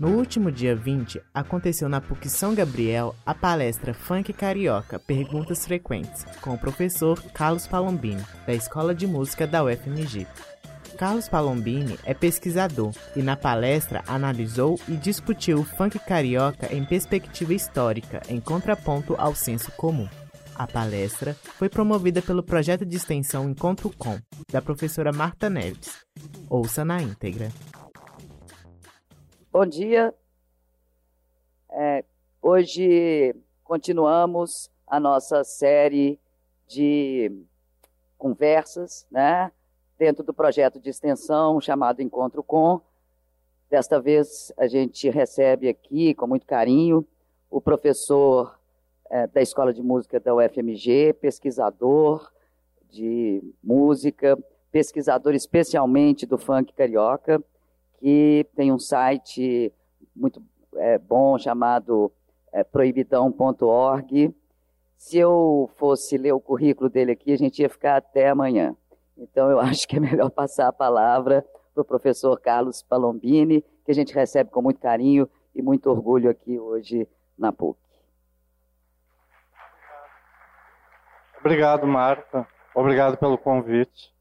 No último dia 20, aconteceu na PUC São Gabriel a palestra Funk Carioca Perguntas Frequentes, com o professor Carlos Palombini, da Escola de Música da UFMG. Carlos Palombini é pesquisador e na palestra analisou e discutiu o funk carioca em perspectiva histórica, em contraponto ao senso comum. A palestra foi promovida pelo projeto de extensão Encontro Com, da professora Marta Neves. Ouça na íntegra. Bom dia. É, hoje continuamos a nossa série de conversas, né? Dentro do projeto de extensão chamado Encontro Com. Desta vez a gente recebe aqui com muito carinho o professor é, da Escola de Música da UFMG, pesquisador de música, pesquisador especialmente do funk carioca, que tem um site muito é, bom chamado é, proibidão.org. Se eu fosse ler o currículo dele aqui, a gente ia ficar até amanhã. Então eu acho que é melhor passar a palavra para o professor Carlos Palombini, que a gente recebe com muito carinho e muito orgulho aqui hoje na PUC. Obrigado, Marta. Obrigado pelo convite.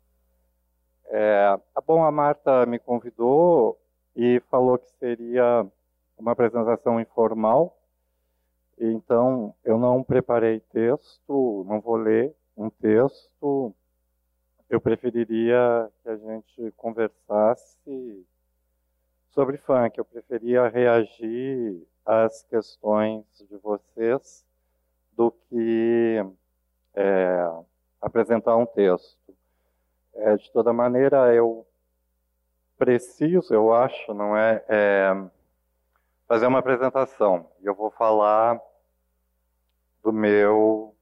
É, tá bom, a Marta me convidou e falou que seria uma apresentação informal. Então, eu não preparei texto, não vou ler um texto. Eu preferiria que a gente conversasse sobre funk. Eu preferia reagir às questões de vocês do que é, apresentar um texto. É, de toda maneira, eu preciso, eu acho, não é, é fazer uma apresentação. Eu vou falar do meu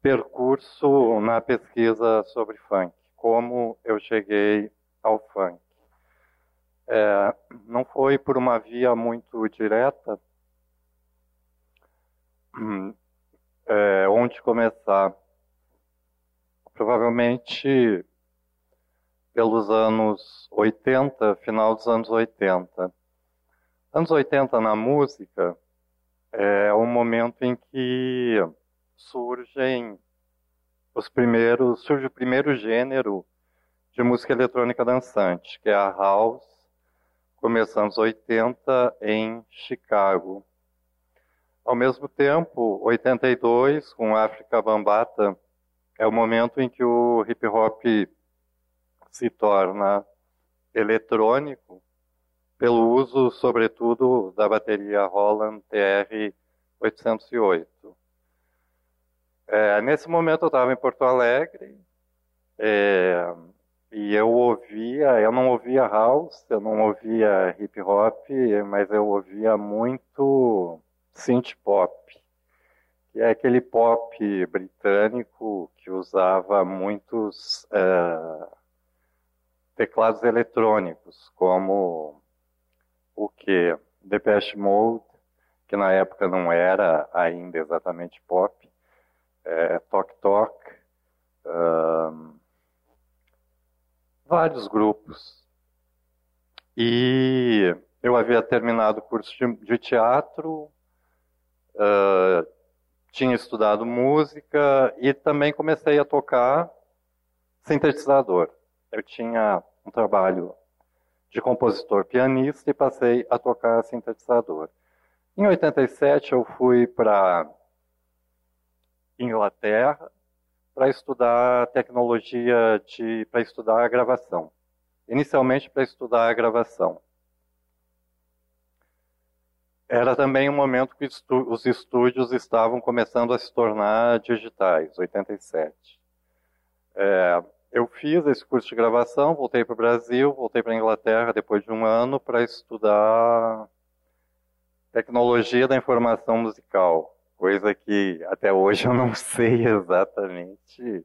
percurso na pesquisa sobre funk, como eu cheguei ao funk. É, não foi por uma via muito direta, é, onde começar. Provavelmente pelos anos 80, final dos anos 80. Anos 80 na música é o momento em que surgem os primeiros, surge o primeiro gênero de música eletrônica dançante, que é a house, começando nos 80 em Chicago. Ao mesmo tempo, 82, com África Bambata, é o momento em que o hip hop se torna eletrônico pelo uso, sobretudo, da bateria Roland TR-808. É, nesse momento eu estava em Porto Alegre é, e eu ouvia, eu não ouvia house, eu não ouvia hip hop, mas eu ouvia muito synth pop, que é aquele pop britânico que usava muitos uh, teclados eletrônicos, como o que Depeche Mode, que na época não era ainda exatamente pop, é, Tok Tok, uh, vários grupos. E eu havia terminado o curso de, de teatro, uh, tinha estudado música e também comecei a tocar sintetizador. Eu tinha um trabalho de compositor pianista e passei a tocar sintetizador. Em 87 eu fui para Inglaterra para estudar tecnologia de para estudar a gravação. Inicialmente para estudar a gravação. Era também um momento que os estúdios estavam começando a se tornar digitais, 87. É, eu fiz esse curso de gravação, voltei para o Brasil, voltei para a Inglaterra depois de um ano para estudar tecnologia da informação musical, coisa que até hoje eu não sei exatamente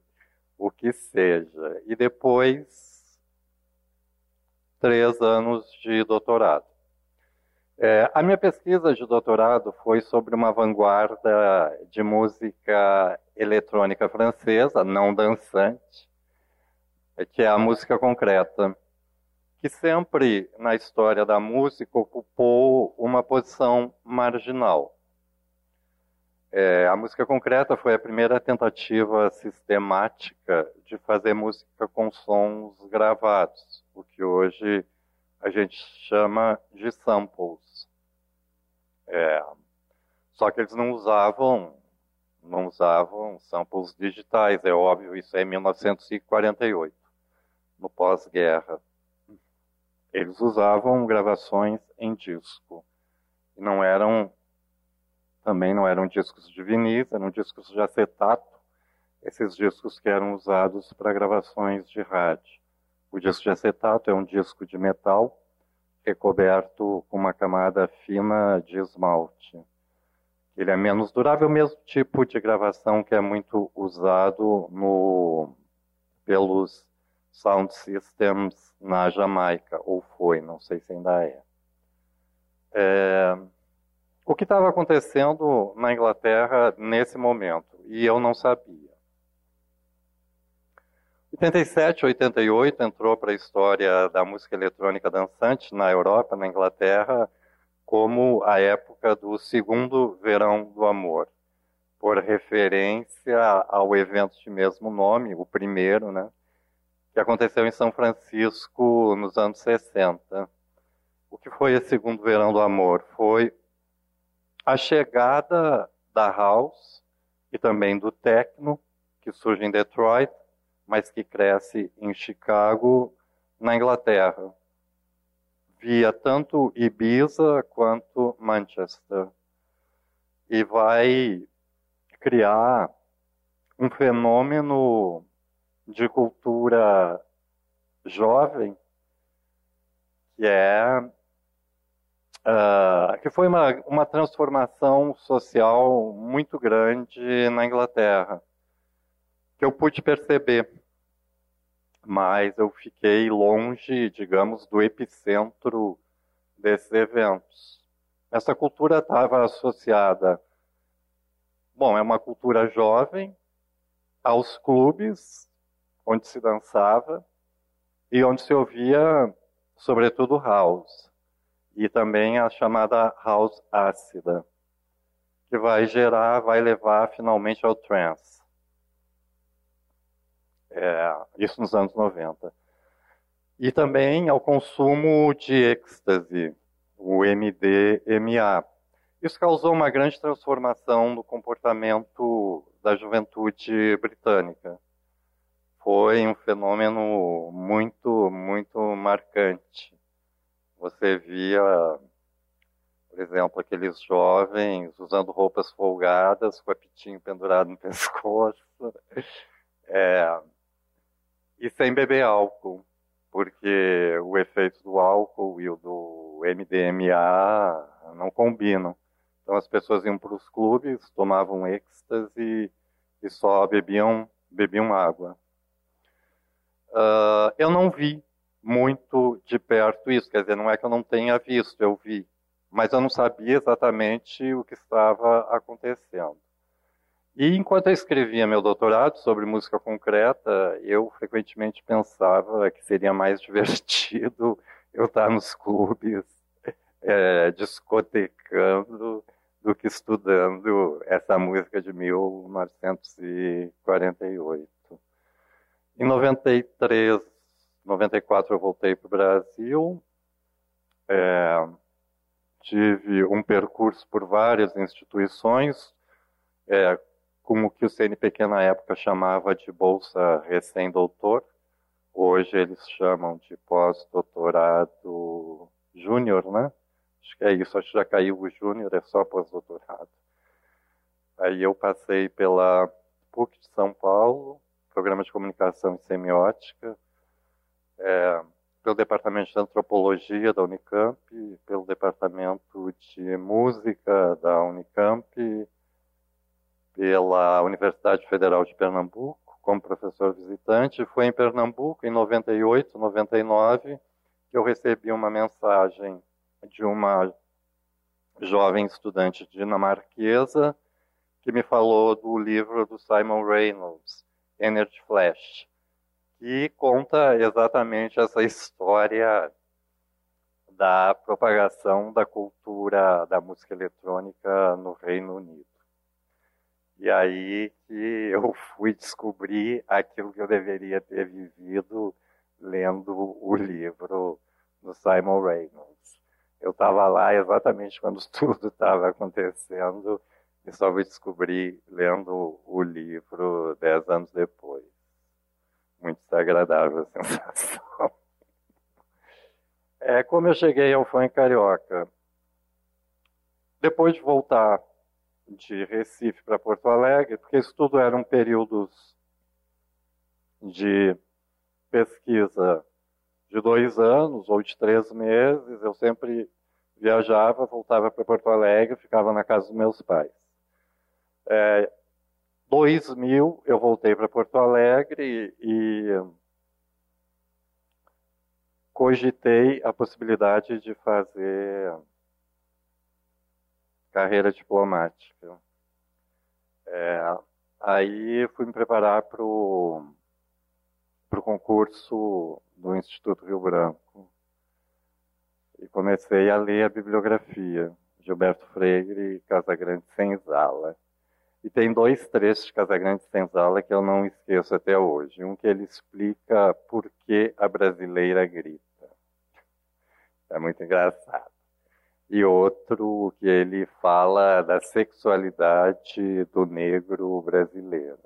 o que seja. E depois, três anos de doutorado. É, a minha pesquisa de doutorado foi sobre uma vanguarda de música eletrônica francesa, não dançante, que é a música concreta. que sempre na história da música ocupou uma posição marginal. É, a música concreta foi a primeira tentativa sistemática de fazer música com sons gravados, o que hoje a gente chama de samples. É, só que eles não usavam, não usavam samples digitais, é óbvio, isso é em 1948, no pós-guerra. Eles usavam gravações em disco. E não eram, também não eram discos de vinis, eram discos de acetato, esses discos que eram usados para gravações de rádio. O disco de acetato é um disco de metal recoberto com uma camada fina de esmalte. Ele é menos durável, o mesmo tipo de gravação que é muito usado no, pelos sound systems na Jamaica, ou foi, não sei se ainda é. é o que estava acontecendo na Inglaterra nesse momento, e eu não sabia. 87, 88 entrou para a história da música eletrônica dançante na Europa, na Inglaterra, como a época do segundo verão do amor, por referência ao evento de mesmo nome, o primeiro, né, que aconteceu em São Francisco nos anos 60. O que foi esse segundo verão do amor? Foi a chegada da house e também do techno, que surge em Detroit, mas que cresce em Chicago, na Inglaterra via tanto Ibiza quanto Manchester. E vai criar um fenômeno de cultura jovem que é uh, que foi uma, uma transformação social muito grande na Inglaterra que eu pude perceber mas eu fiquei longe, digamos, do epicentro desses eventos. Essa cultura estava associada, bom, é uma cultura jovem, aos clubes onde se dançava e onde se ouvia, sobretudo, house, e também a chamada house ácida, que vai gerar, vai levar finalmente ao trance. É, isso nos anos 90. E também ao consumo de êxtase, o MDMA. Isso causou uma grande transformação no comportamento da juventude britânica. Foi um fenômeno muito, muito marcante. Você via, por exemplo, aqueles jovens usando roupas folgadas, com a pitinho pendurado no pescoço. É, e sem beber álcool, porque o efeito do álcool e o do MDMA não combinam. Então as pessoas iam para os clubes, tomavam êxtase e só bebiam, bebiam água. Uh, eu não vi muito de perto isso, quer dizer, não é que eu não tenha visto, eu vi, mas eu não sabia exatamente o que estava acontecendo. E enquanto eu escrevia meu doutorado sobre música concreta, eu frequentemente pensava que seria mais divertido eu estar nos clubes é, discotecando do que estudando essa música de 1948. Em 93, 94 eu voltei para o Brasil, é, tive um percurso por várias instituições, é, com o que o CNPq na época chamava de bolsa recém-doutor. Hoje eles chamam de pós-doutorado júnior, né? Acho que é isso, acho que já caiu o júnior, é só pós-doutorado. Aí eu passei pela PUC de São Paulo, Programa de Comunicação e Semiótica, é, pelo Departamento de Antropologia da Unicamp, pelo Departamento de Música da Unicamp, pela Universidade Federal de Pernambuco como professor visitante. Foi em Pernambuco, em 98, 99, que eu recebi uma mensagem de uma jovem estudante dinamarquesa que me falou do livro do Simon Reynolds, Energy Flash, que conta exatamente essa história da propagação da cultura da música eletrônica no Reino Unido. E aí que eu fui descobrir aquilo que eu deveria ter vivido lendo o livro do Simon Reynolds. Eu estava lá exatamente quando tudo estava acontecendo e só fui descobrir lendo o livro dez anos depois. Muito desagradável a sensação. É como eu cheguei ao funk carioca. Depois de voltar de Recife para Porto Alegre, porque isso tudo eram períodos de pesquisa de dois anos ou de três meses, eu sempre viajava, voltava para Porto Alegre, ficava na casa dos meus pais. É, 2000 eu voltei para Porto Alegre e cogitei a possibilidade de fazer carreira diplomática. É, aí fui me preparar para o concurso do Instituto Rio Branco e comecei a ler a bibliografia Gilberto Freire e Casagrande Senzala. E tem dois trechos de Casagrande Senzala que eu não esqueço até hoje. Um que ele explica por que a brasileira grita. É muito engraçado. E outro que ele fala da sexualidade do negro brasileiro.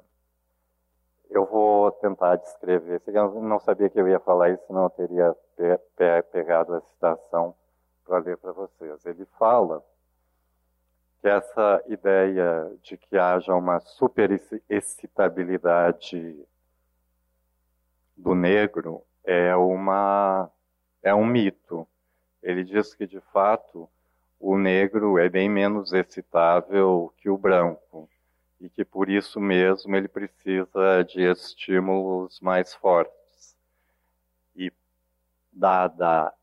Eu vou tentar descrever. Eu não sabia que eu ia falar isso, senão eu teria pegado a citação para ler para vocês. Ele fala que essa ideia de que haja uma superexcitabilidade do negro é uma é um mito. Ele diz que de fato o negro é bem menos excitável que o branco e que por isso mesmo ele precisa de estímulos mais fortes. E dada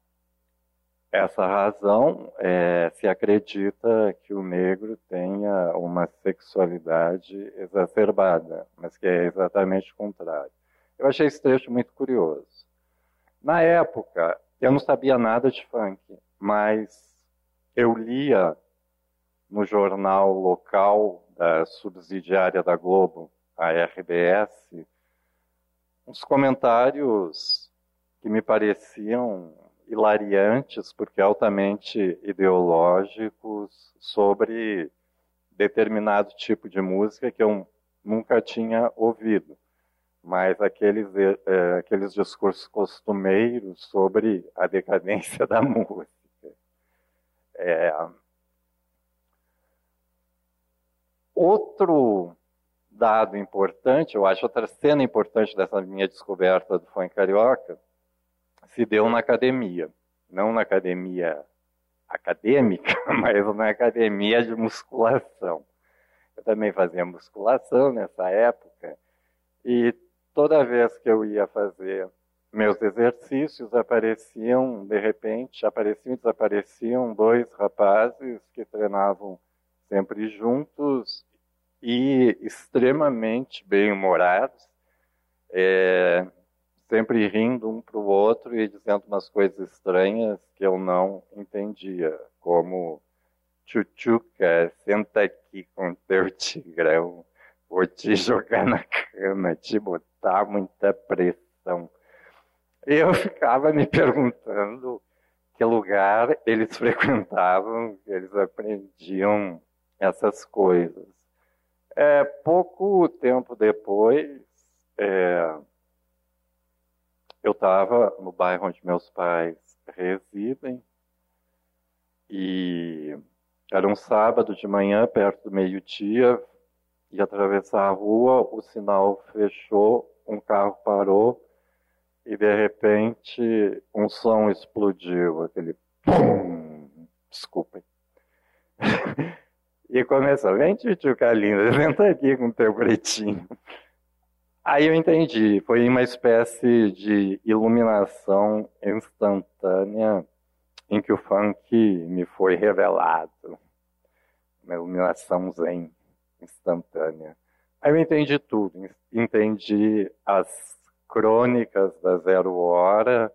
essa razão, é, se acredita que o negro tenha uma sexualidade exacerbada, mas que é exatamente o contrário. Eu achei esse trecho muito curioso. Na época, eu não sabia nada de funk, mas eu lia no jornal local da subsidiária da Globo, a RBS, uns comentários que me pareciam hilariantes, porque altamente ideológicos, sobre determinado tipo de música que eu nunca tinha ouvido. Mas aqueles, é, aqueles discursos costumeiros sobre a decadência da música. É... Outro dado importante, eu acho outra cena importante dessa minha descoberta do funk carioca, se deu na academia. Não na academia acadêmica, mas na academia de musculação. Eu também fazia musculação nessa época e toda vez que eu ia fazer meus exercícios apareciam, de repente, apareciam e desapareciam dois rapazes que treinavam sempre juntos e extremamente bem-humorados. É, sempre rindo um para o outro e dizendo umas coisas estranhas que eu não entendia, como Chuchuca, senta aqui com teu tigrão, vou te jogar na cama, te botar muita pressão. Eu ficava me perguntando que lugar eles frequentavam, que eles aprendiam essas coisas. É, pouco tempo depois, é, eu estava no bairro onde meus pais residem e era um sábado de manhã, perto do meio-dia, e atravessar a rua, o sinal fechou, um carro parou e de repente um som explodiu, aquele pum, desculpem. e começou, vem tchutchuca linda, senta aqui com teu pretinho. Aí eu entendi, foi uma espécie de iluminação instantânea em que o funk me foi revelado. Uma iluminação zen instantânea. Aí eu entendi tudo, entendi as crônicas da Zero Hora,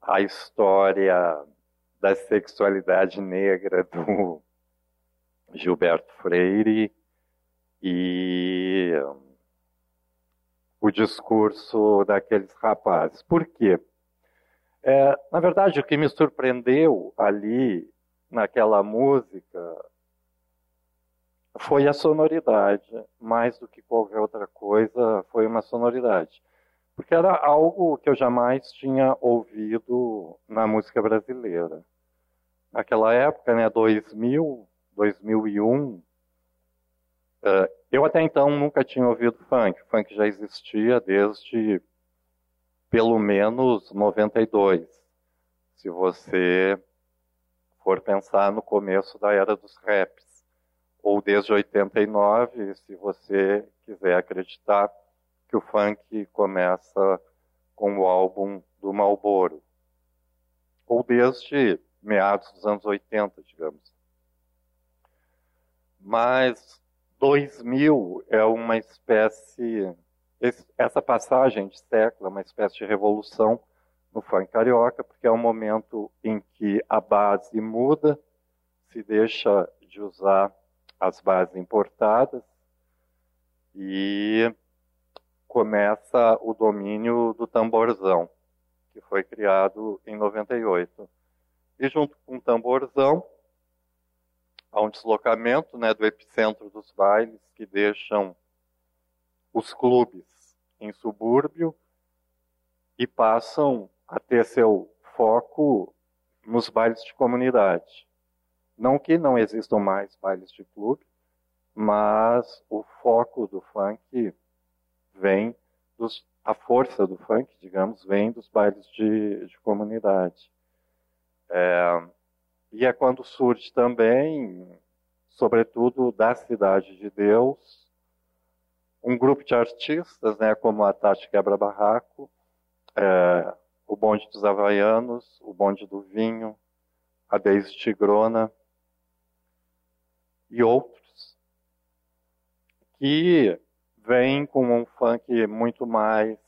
a história da sexualidade negra do Gilberto Freire e o discurso daqueles rapazes. Por quê? É, na verdade, o que me surpreendeu ali naquela música foi a sonoridade, mais do que qualquer outra coisa, foi uma sonoridade. Porque era algo que eu jamais tinha ouvido na música brasileira. Naquela época, né, 2000, 2001, uh, eu até então nunca tinha ouvido funk. Funk já existia desde pelo menos 92. Se você for pensar no começo da era dos raps, ou desde 89, se você quiser acreditar que o funk começa com o álbum do Marlboro, ou desde meados dos anos 80, digamos. Mas 2000 é uma espécie, essa passagem de século é uma espécie de revolução no funk carioca, porque é um momento em que a base muda, se deixa de usar as bases importadas e começa o domínio do tamborzão, que foi criado em 98. E junto com o tamborzão, há um deslocamento né, do epicentro dos bailes que deixam os clubes em subúrbio e passam a ter seu foco nos bailes de comunidade. Não que não existam mais bailes de clube, mas o foco do funk vem dos, a força do funk, digamos, vem dos bailes de, de comunidade. É, e é quando surge também, sobretudo da Cidade de Deus, um grupo de artistas, né, como a Tati Quebra-Barraco, é, o Bonde dos Havaianos, o Bonde do Vinho, a Deise Tigrona e outros, que vêm com um funk muito mais,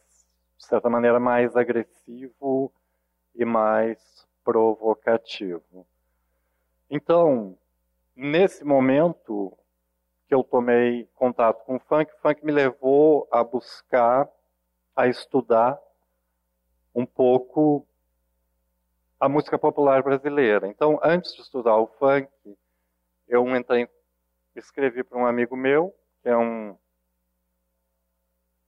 de certa maneira, mais agressivo e mais provocativo. Então, nesse momento que eu tomei contato com o funk, o funk me levou a buscar, a estudar um pouco a música popular brasileira. Então, antes de estudar o funk, eu entrei, escrevi para um amigo meu, que é um,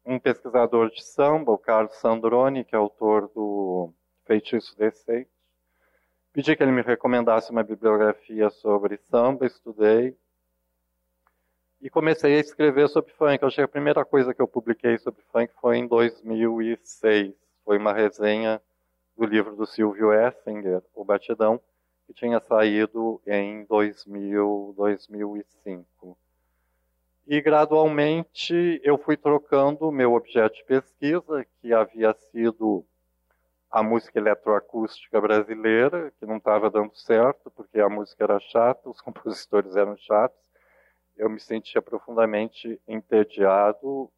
um pesquisador de samba, o Carlos Sandroni, que é autor do Feitiço Decente. Pedi que ele me recomendasse uma bibliografia sobre samba, estudei. E comecei a escrever sobre funk. Eu que a primeira coisa que eu publiquei sobre funk foi em 2006. Foi uma resenha do livro do Silvio Essinger, O Batidão, que tinha saído em 2000, 2005. E gradualmente eu fui trocando meu objeto de pesquisa, que havia sido a música eletroacústica brasileira, que não estava dando certo, porque a música era chata, os compositores eram chatos. Eu me sentia profundamente entediado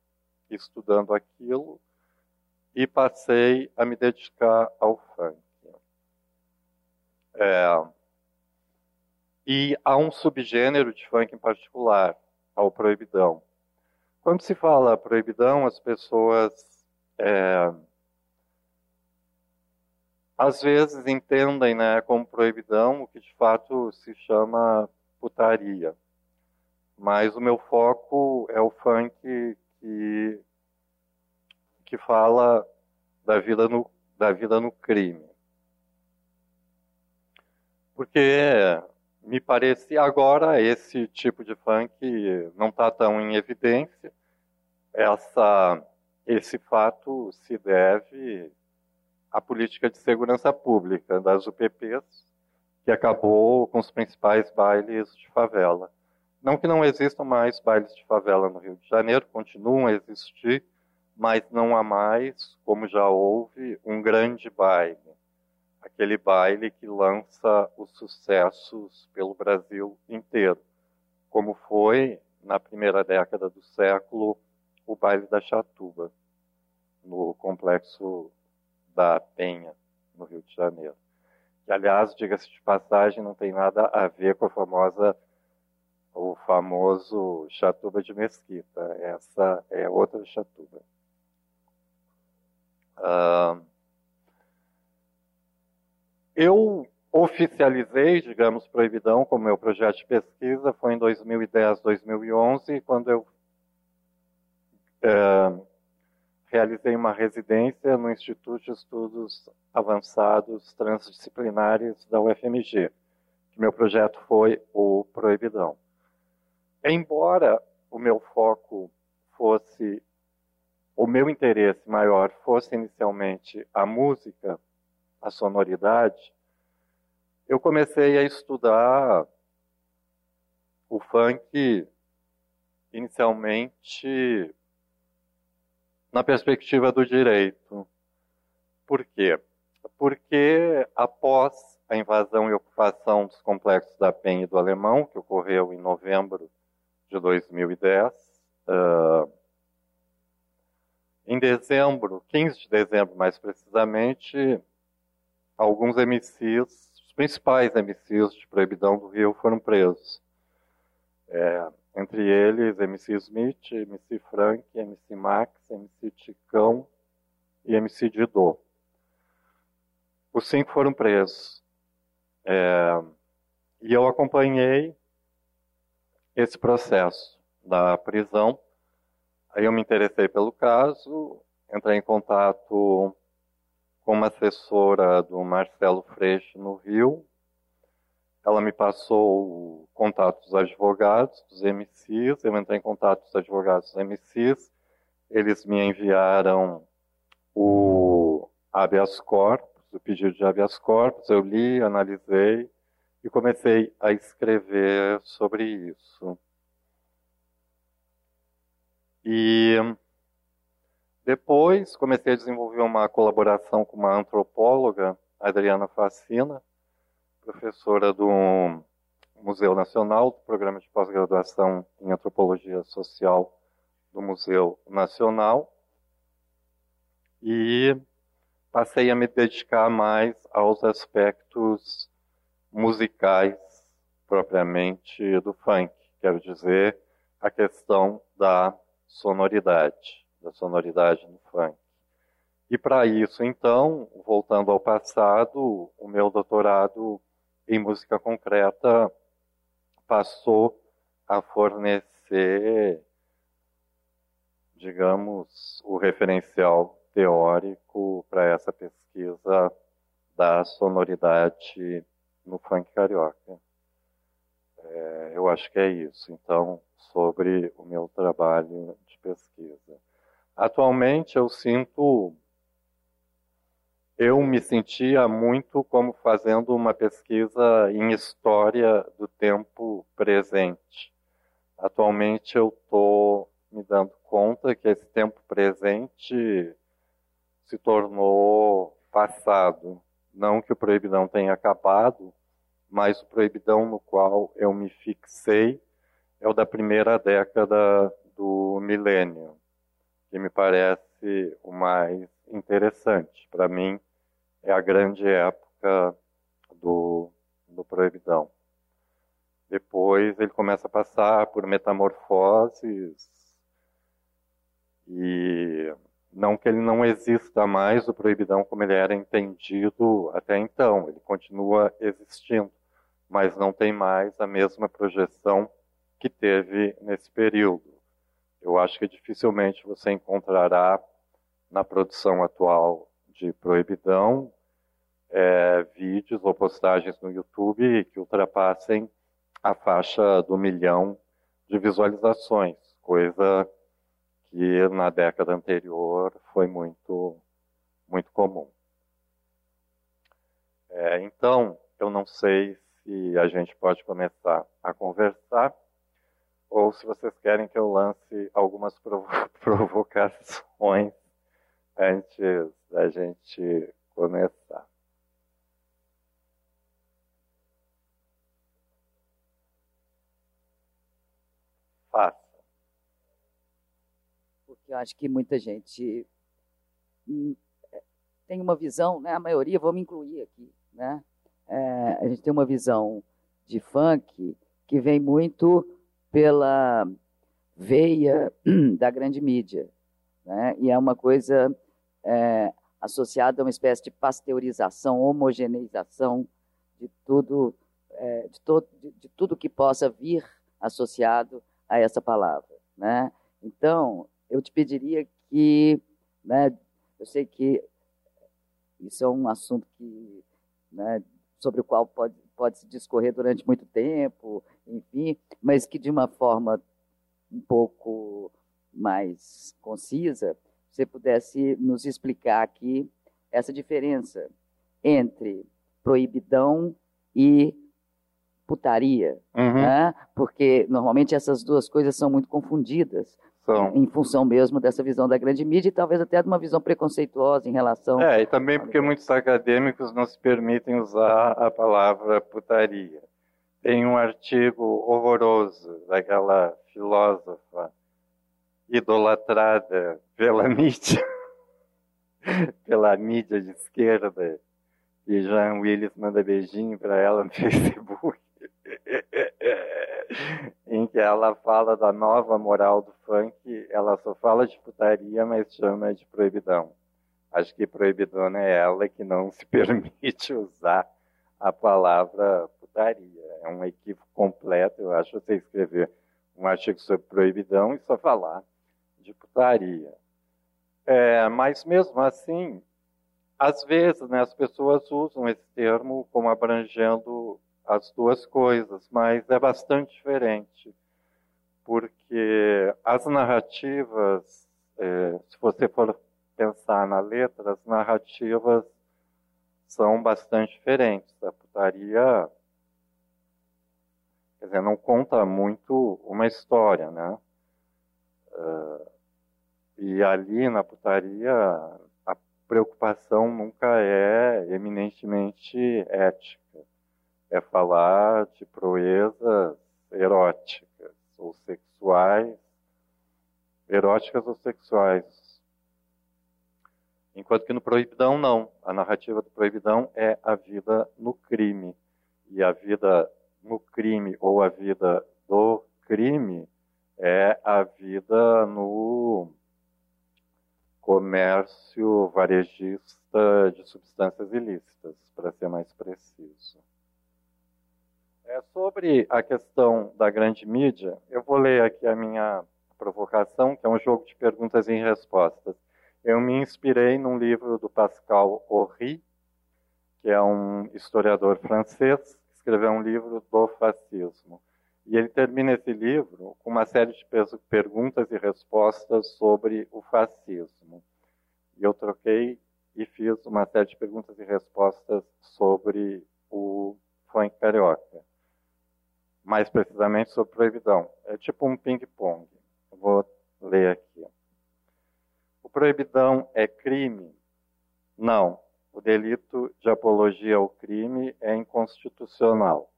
estudando aquilo e passei a me dedicar ao funk. É, e há um subgênero de funk em particular, ao proibidão. Quando se fala proibidão, as pessoas é, às vezes entendem né, como proibidão o que de fato se chama putaria. Mas o meu foco é o funk que, que fala da vida no, da vida no crime. Porque me parece agora esse tipo de funk não está tão em evidência. Essa, esse fato se deve a política de segurança pública das UPPs, que acabou com os principais bailes de favela. Não que não existam mais bailes de favela no Rio de Janeiro, continuam a existir, mas não há mais, como já houve, um grande baile. Aquele baile que lança os sucessos pelo Brasil inteiro, como foi na primeira década do século o baile da Chatuba, no complexo da Penha, no Rio de Janeiro. que aliás, diga-se de passagem, não tem nada a ver com a famosa o famoso Chatuba de Mesquita. Essa é outra Chatuba. Eu oficializei, digamos, Proibidão como meu projeto de pesquisa foi em 2010, 2011, quando eu uh, realizei uma residência no Instituto de Estudos Avançados Transdisciplinares da UFMG. Meu projeto foi o Proibidão. Embora o meu foco fosse, o meu interesse maior fosse inicialmente a música, a sonoridade, eu comecei a estudar o funk inicialmente na perspectiva do direito. Por quê? Porque após a invasão e ocupação dos complexos da PEN e do Alemão, que ocorreu em novembro de 2010. Uh, em dezembro, 15 de dezembro mais precisamente, alguns MCs, os principais MCs de Proibidão do Rio foram presos. É, entre eles, MC Smith, MC Frank, MC Max, MC Ticão e MC Didô. Os cinco foram presos. É, e eu acompanhei esse processo da prisão. Aí eu me interessei pelo caso, entrei em contato com uma assessora do Marcelo Freixo no Rio. Ela me passou o contato dos advogados, dos MCs, eu entrei em contato com os advogados dos MCs, eles me enviaram o habeas corpus, o pedido de habeas corpus, eu li, analisei, e comecei a escrever sobre isso. E depois comecei a desenvolver uma colaboração com uma antropóloga, Adriana Facina, professora do Museu Nacional, do Programa de Pós-Graduação em Antropologia Social do Museu Nacional. E passei a me dedicar mais aos aspectos musicais propriamente do funk, quero dizer, a questão da sonoridade, da sonoridade no funk. E para isso, então, voltando ao passado, o meu doutorado em música concreta passou a fornecer, digamos, o referencial teórico para essa pesquisa da sonoridade no funk carioca. É, eu acho que é isso, então, sobre o meu trabalho de pesquisa. Atualmente eu sinto. Eu me sentia muito como fazendo uma pesquisa em história do tempo presente. Atualmente eu estou me dando conta que esse tempo presente se tornou passado. Não que o proibidão tenha acabado, mas o proibidão no qual eu me fixei é o da primeira década do milênio, que me parece o mais interessante. Para mim, é a grande época do, do proibidão. Depois ele começa a passar por metamorfoses e não que ele não exista mais, o proibidão como ele era entendido até então, ele continua existindo, mas não tem mais a mesma projeção que teve nesse período. Eu acho que dificilmente você encontrará na produção atual de proibidão é, vídeos ou postagens no YouTube que ultrapassem a faixa do milhão de visualizações, coisa que na década anterior foi muito, muito comum. É, então, eu não sei se a gente pode começar a conversar ou se vocês querem que eu lance algumas provo provocações antes da gente começar. Faça eu acho que muita gente hum, é, tem uma visão, né? a maioria, vou me incluir aqui, né? é, a gente tem uma visão de funk que vem muito pela veia da grande mídia. Né? E é uma coisa é, associada a uma espécie de pasteurização, homogeneização de tudo, é, de, to de, de, tudo que possa vir associado a essa palavra. Né? Então, eu te pediria que, né, eu sei que isso é um assunto que, né, sobre o qual pode, pode se discorrer durante muito tempo, enfim, mas que de uma forma um pouco mais concisa, você pudesse nos explicar aqui essa diferença entre proibidão e putaria, uhum. né? porque normalmente essas duas coisas são muito confundidas. Em função mesmo dessa visão da grande mídia e talvez até de uma visão preconceituosa em relação. É, e também porque muitos acadêmicos não se permitem usar a palavra putaria. Tem um artigo horroroso daquela filósofa idolatrada pela mídia, pela mídia de esquerda, e Jean Willis manda beijinho para ela no Facebook, em que ela fala da nova moral do funk, ela só fala de putaria, mas chama de proibidão. Acho que proibidona é ela que não se permite usar a palavra putaria. É um equívoco completo, eu acho, você escrever um artigo sobre proibidão e só falar de putaria. É, mas mesmo assim, às vezes né, as pessoas usam esse termo como abrangendo as duas coisas, mas é bastante diferente, porque as narrativas, é, se você for pensar na letra, as narrativas são bastante diferentes. A putaria, quer dizer, não conta muito uma história, né? Uh, e ali na putaria, a preocupação nunca é eminentemente ética. É falar de proezas eróticas ou sexuais, eróticas ou sexuais. Enquanto que no Proibidão, não. A narrativa do Proibidão é a vida no crime. E a vida no crime ou a vida do crime é a vida no comércio varejista de substâncias ilícitas, para ser mais preciso. É sobre a questão da grande mídia, eu vou ler aqui a minha provocação, que é um jogo de perguntas e respostas. Eu me inspirei num livro do Pascal Horry, que é um historiador francês, que escreveu um livro do fascismo. E ele termina esse livro com uma série de perguntas e respostas sobre o fascismo. E eu troquei e fiz uma série de perguntas e respostas sobre o funk carioca. Mais precisamente sobre proibidão. É tipo um ping-pong. Vou ler aqui. O proibidão é crime? Não. O delito de apologia ao crime é inconstitucional.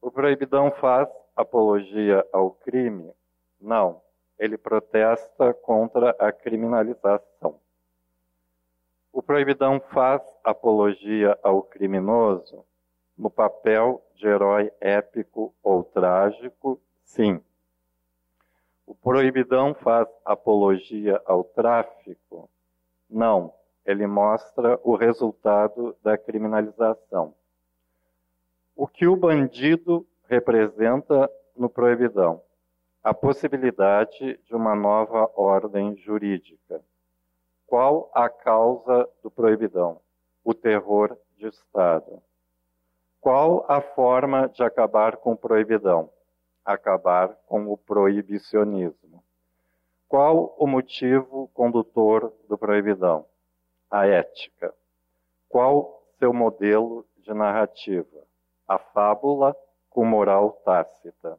O proibidão faz apologia ao crime? Não. Ele protesta contra a criminalização. O proibidão faz apologia ao criminoso no papel de herói épico ou trágico? Sim. O proibidão faz apologia ao tráfico? Não. Ele mostra o resultado da criminalização. O que o bandido representa no proibidão? A possibilidade de uma nova ordem jurídica. Qual a causa do proibidão? O terror de Estado. Qual a forma de acabar com proibidão? Acabar com o proibicionismo. Qual o motivo condutor do proibidão? A ética. Qual seu modelo de narrativa? a fábula com moral tácita.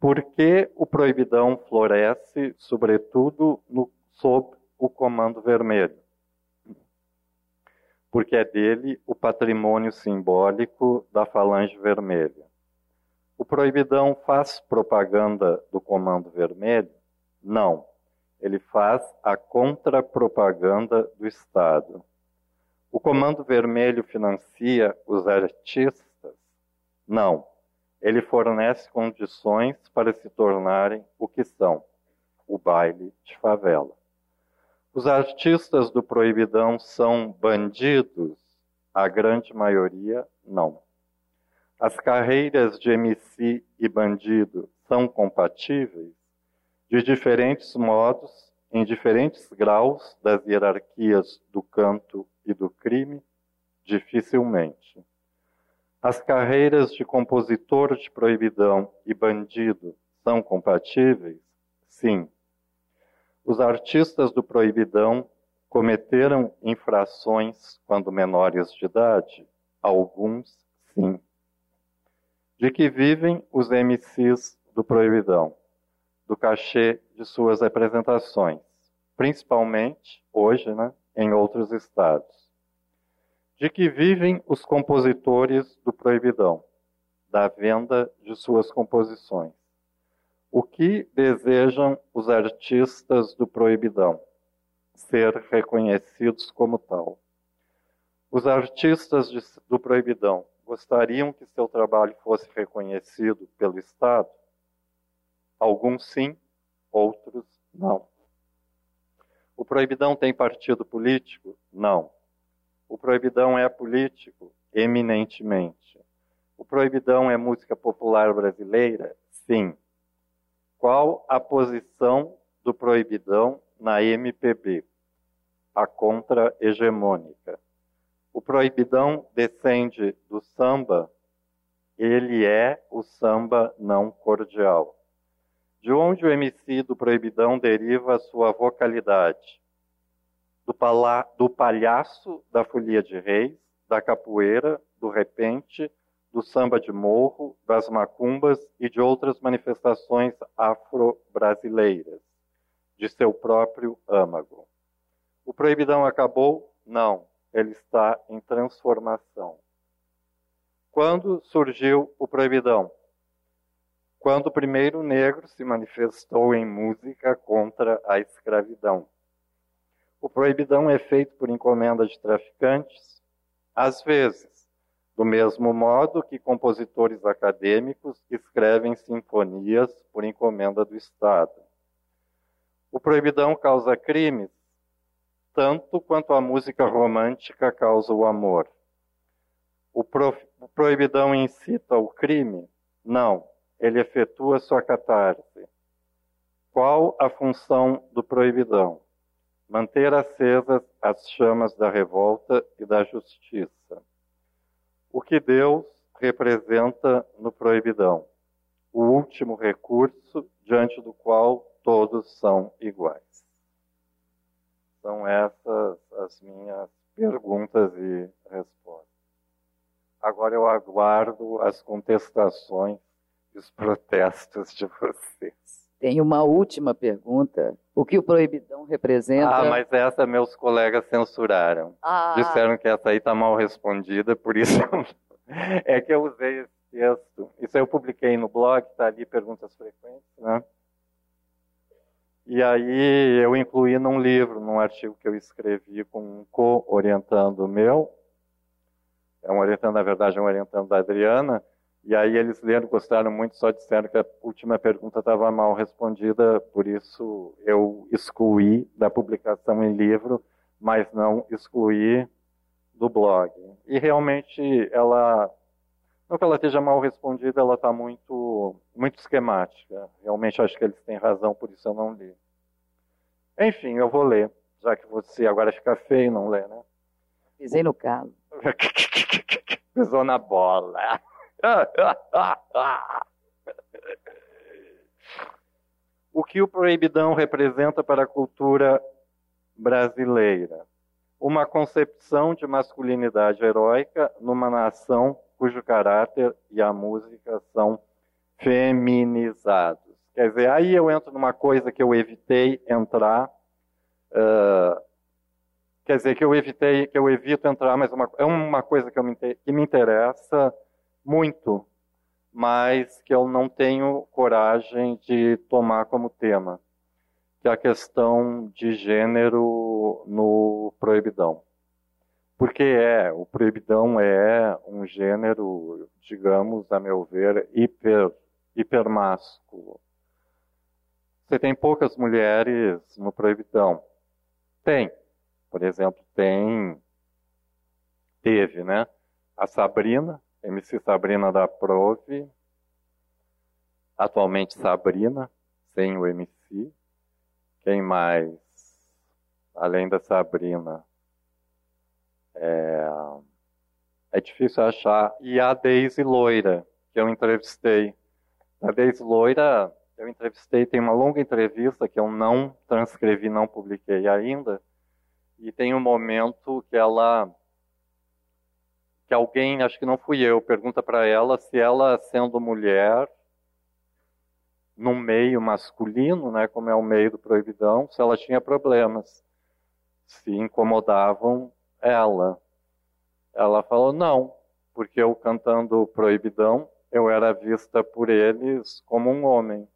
Por que o proibidão floresce, sobretudo, no, sob o comando vermelho? Porque é dele o patrimônio simbólico da falange vermelha. O proibidão faz propaganda do comando vermelho? Não. Ele faz a contrapropaganda do Estado. O Comando Vermelho financia os artistas? Não. Ele fornece condições para se tornarem o que são: o baile de favela. Os artistas do Proibidão são bandidos? A grande maioria, não. As carreiras de MC e bandido são compatíveis? De diferentes modos, em diferentes graus das hierarquias do canto e do crime? Dificilmente. As carreiras de compositor de proibidão e bandido são compatíveis? Sim. Os artistas do proibidão cometeram infrações quando menores de idade? Alguns, sim. De que vivem os MCs do proibidão? Do cachê de suas apresentações, principalmente hoje, né, em outros estados de que vivem os compositores do Proibidão, da venda de suas composições. O que desejam os artistas do Proibidão? Ser reconhecidos como tal. Os artistas de, do Proibidão gostariam que seu trabalho fosse reconhecido pelo Estado? Alguns sim, outros não. O Proibidão tem partido político? Não. O proibidão é político, eminentemente. O proibidão é música popular brasileira? Sim. Qual a posição do proibidão na MPB? A contra-hegemônica. O proibidão descende do samba, ele é o samba não cordial. De onde o MC do proibidão deriva sua vocalidade? do, do palhaço da folia de reis, da capoeira, do repente, do samba de morro, das macumbas e de outras manifestações afro-brasileiras, de seu próprio âmago. O proibidão acabou? Não, ele está em transformação. Quando surgiu o proibidão? Quando o primeiro negro se manifestou em música contra a escravidão. O proibidão é feito por encomenda de traficantes, às vezes, do mesmo modo que compositores acadêmicos escrevem sinfonias por encomenda do Estado. O proibidão causa crimes, tanto quanto a música romântica causa o amor. O, o proibidão incita o crime? Não, ele efetua sua catarse. Qual a função do proibidão? manter acesas as chamas da revolta e da justiça. O que Deus representa no proibidão, o último recurso diante do qual todos são iguais. São essas as minhas perguntas e respostas. Agora eu aguardo as contestações e os protestos de vocês. Tem uma última pergunta. O que o proibidão representa? Ah, mas essa meus colegas censuraram. Ah. Disseram que essa aí está mal respondida, por isso é que eu usei esse texto. Isso eu publiquei no blog, está ali perguntas frequentes, né? E aí eu incluí num livro, num artigo que eu escrevi com um co-orientando meu. É um orientando, na verdade, é um orientando da Adriana e aí eles leram, gostaram muito, só disseram que a última pergunta estava mal respondida, por isso eu excluí da publicação em livro, mas não excluí do blog. E realmente ela, não que ela esteja mal respondida, ela está muito, muito esquemática. Realmente acho que eles têm razão, por isso eu não li. Enfim, eu vou ler, já que você agora fica feio não lê, né? Pisei no calo. Pisou na bola. O que o proibidão representa para a cultura brasileira? Uma concepção de masculinidade heróica numa nação cujo caráter e a música são feminizados. Quer dizer, aí eu entro numa coisa que eu evitei entrar, uh, quer dizer, que eu evitei, que eu evito entrar, mas uma, é uma coisa que, me, que me interessa muito, mas que eu não tenho coragem de tomar como tema, que é a questão de gênero no proibidão. porque é, o proibidão é um gênero, digamos, a meu ver, hiper, hipermásculo. Você tem poucas mulheres no proibidão. Tem. Por exemplo, tem. Teve, né? A Sabrina, MC Sabrina da Prove. Atualmente Sabrina, sem o MC. Quem mais? Além da Sabrina. É, é difícil achar. E a Daisy Loira, que eu entrevistei. A Daisy Loira, eu entrevistei, tem uma longa entrevista que eu não transcrevi, não publiquei ainda. E tem um momento que ela que alguém, acho que não fui eu, pergunta para ela se ela, sendo mulher, num meio masculino, né, como é o meio do proibidão, se ela tinha problemas, se incomodavam ela. Ela falou não, porque eu cantando proibidão, eu era vista por eles como um homem.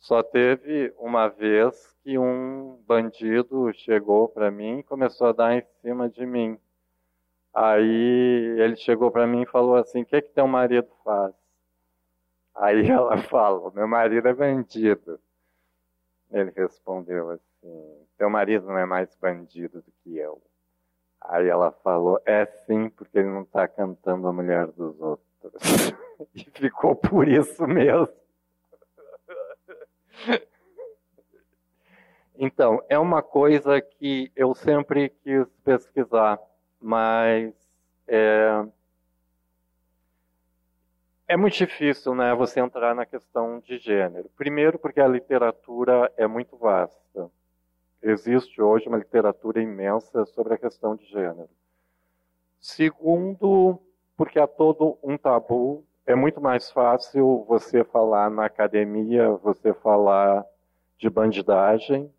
Só teve uma vez que um bandido chegou para mim e começou a dar em cima de mim. Aí ele chegou para mim e falou assim: O que, é que teu marido faz? Aí ela fala: Meu marido é bandido. Ele respondeu assim: Teu marido não é mais bandido do que eu. Aí ela falou: É sim, porque ele não está cantando a mulher dos outros. e ficou por isso mesmo. Então, é uma coisa que eu sempre quis pesquisar mas é, é muito difícil né, você entrar na questão de gênero. Primeiro, porque a literatura é muito vasta. Existe hoje uma literatura imensa sobre a questão de gênero. Segundo, porque há todo um tabu. É muito mais fácil você falar na academia, você falar de bandidagem.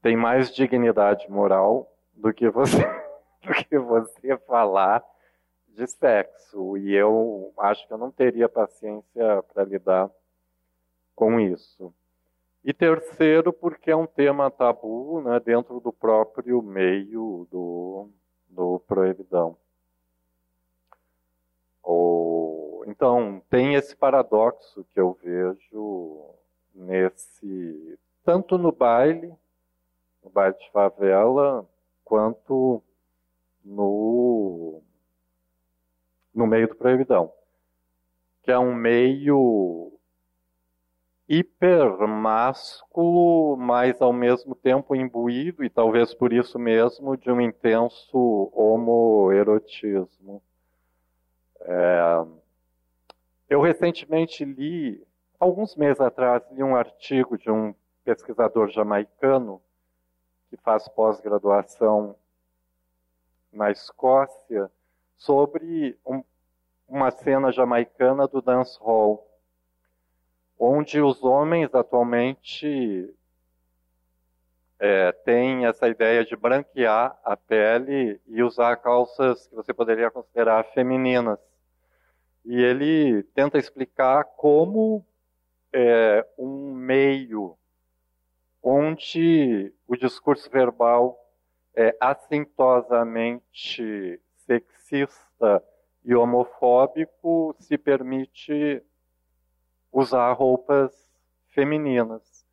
Tem mais dignidade moral do que você do que você falar de sexo. E eu acho que eu não teria paciência para lidar com isso. E terceiro, porque é um tema tabu né, dentro do próprio meio do, do proibidão. Ou, então, tem esse paradoxo que eu vejo nesse. tanto no baile, no baile de favela, quanto no, no meio do proibidão, que é um meio hipermásculo, mas ao mesmo tempo imbuído, e talvez por isso mesmo, de um intenso homoerotismo. É, eu recentemente li, alguns meses atrás, li um artigo de um pesquisador jamaicano que faz pós-graduação na Escócia sobre um, uma cena jamaicana do dance hall, onde os homens atualmente é, têm essa ideia de branquear a pele e usar calças que você poderia considerar femininas. E ele tenta explicar como é, um meio onde o discurso verbal é, assintosamente sexista e homofóbico se permite usar roupas femininas.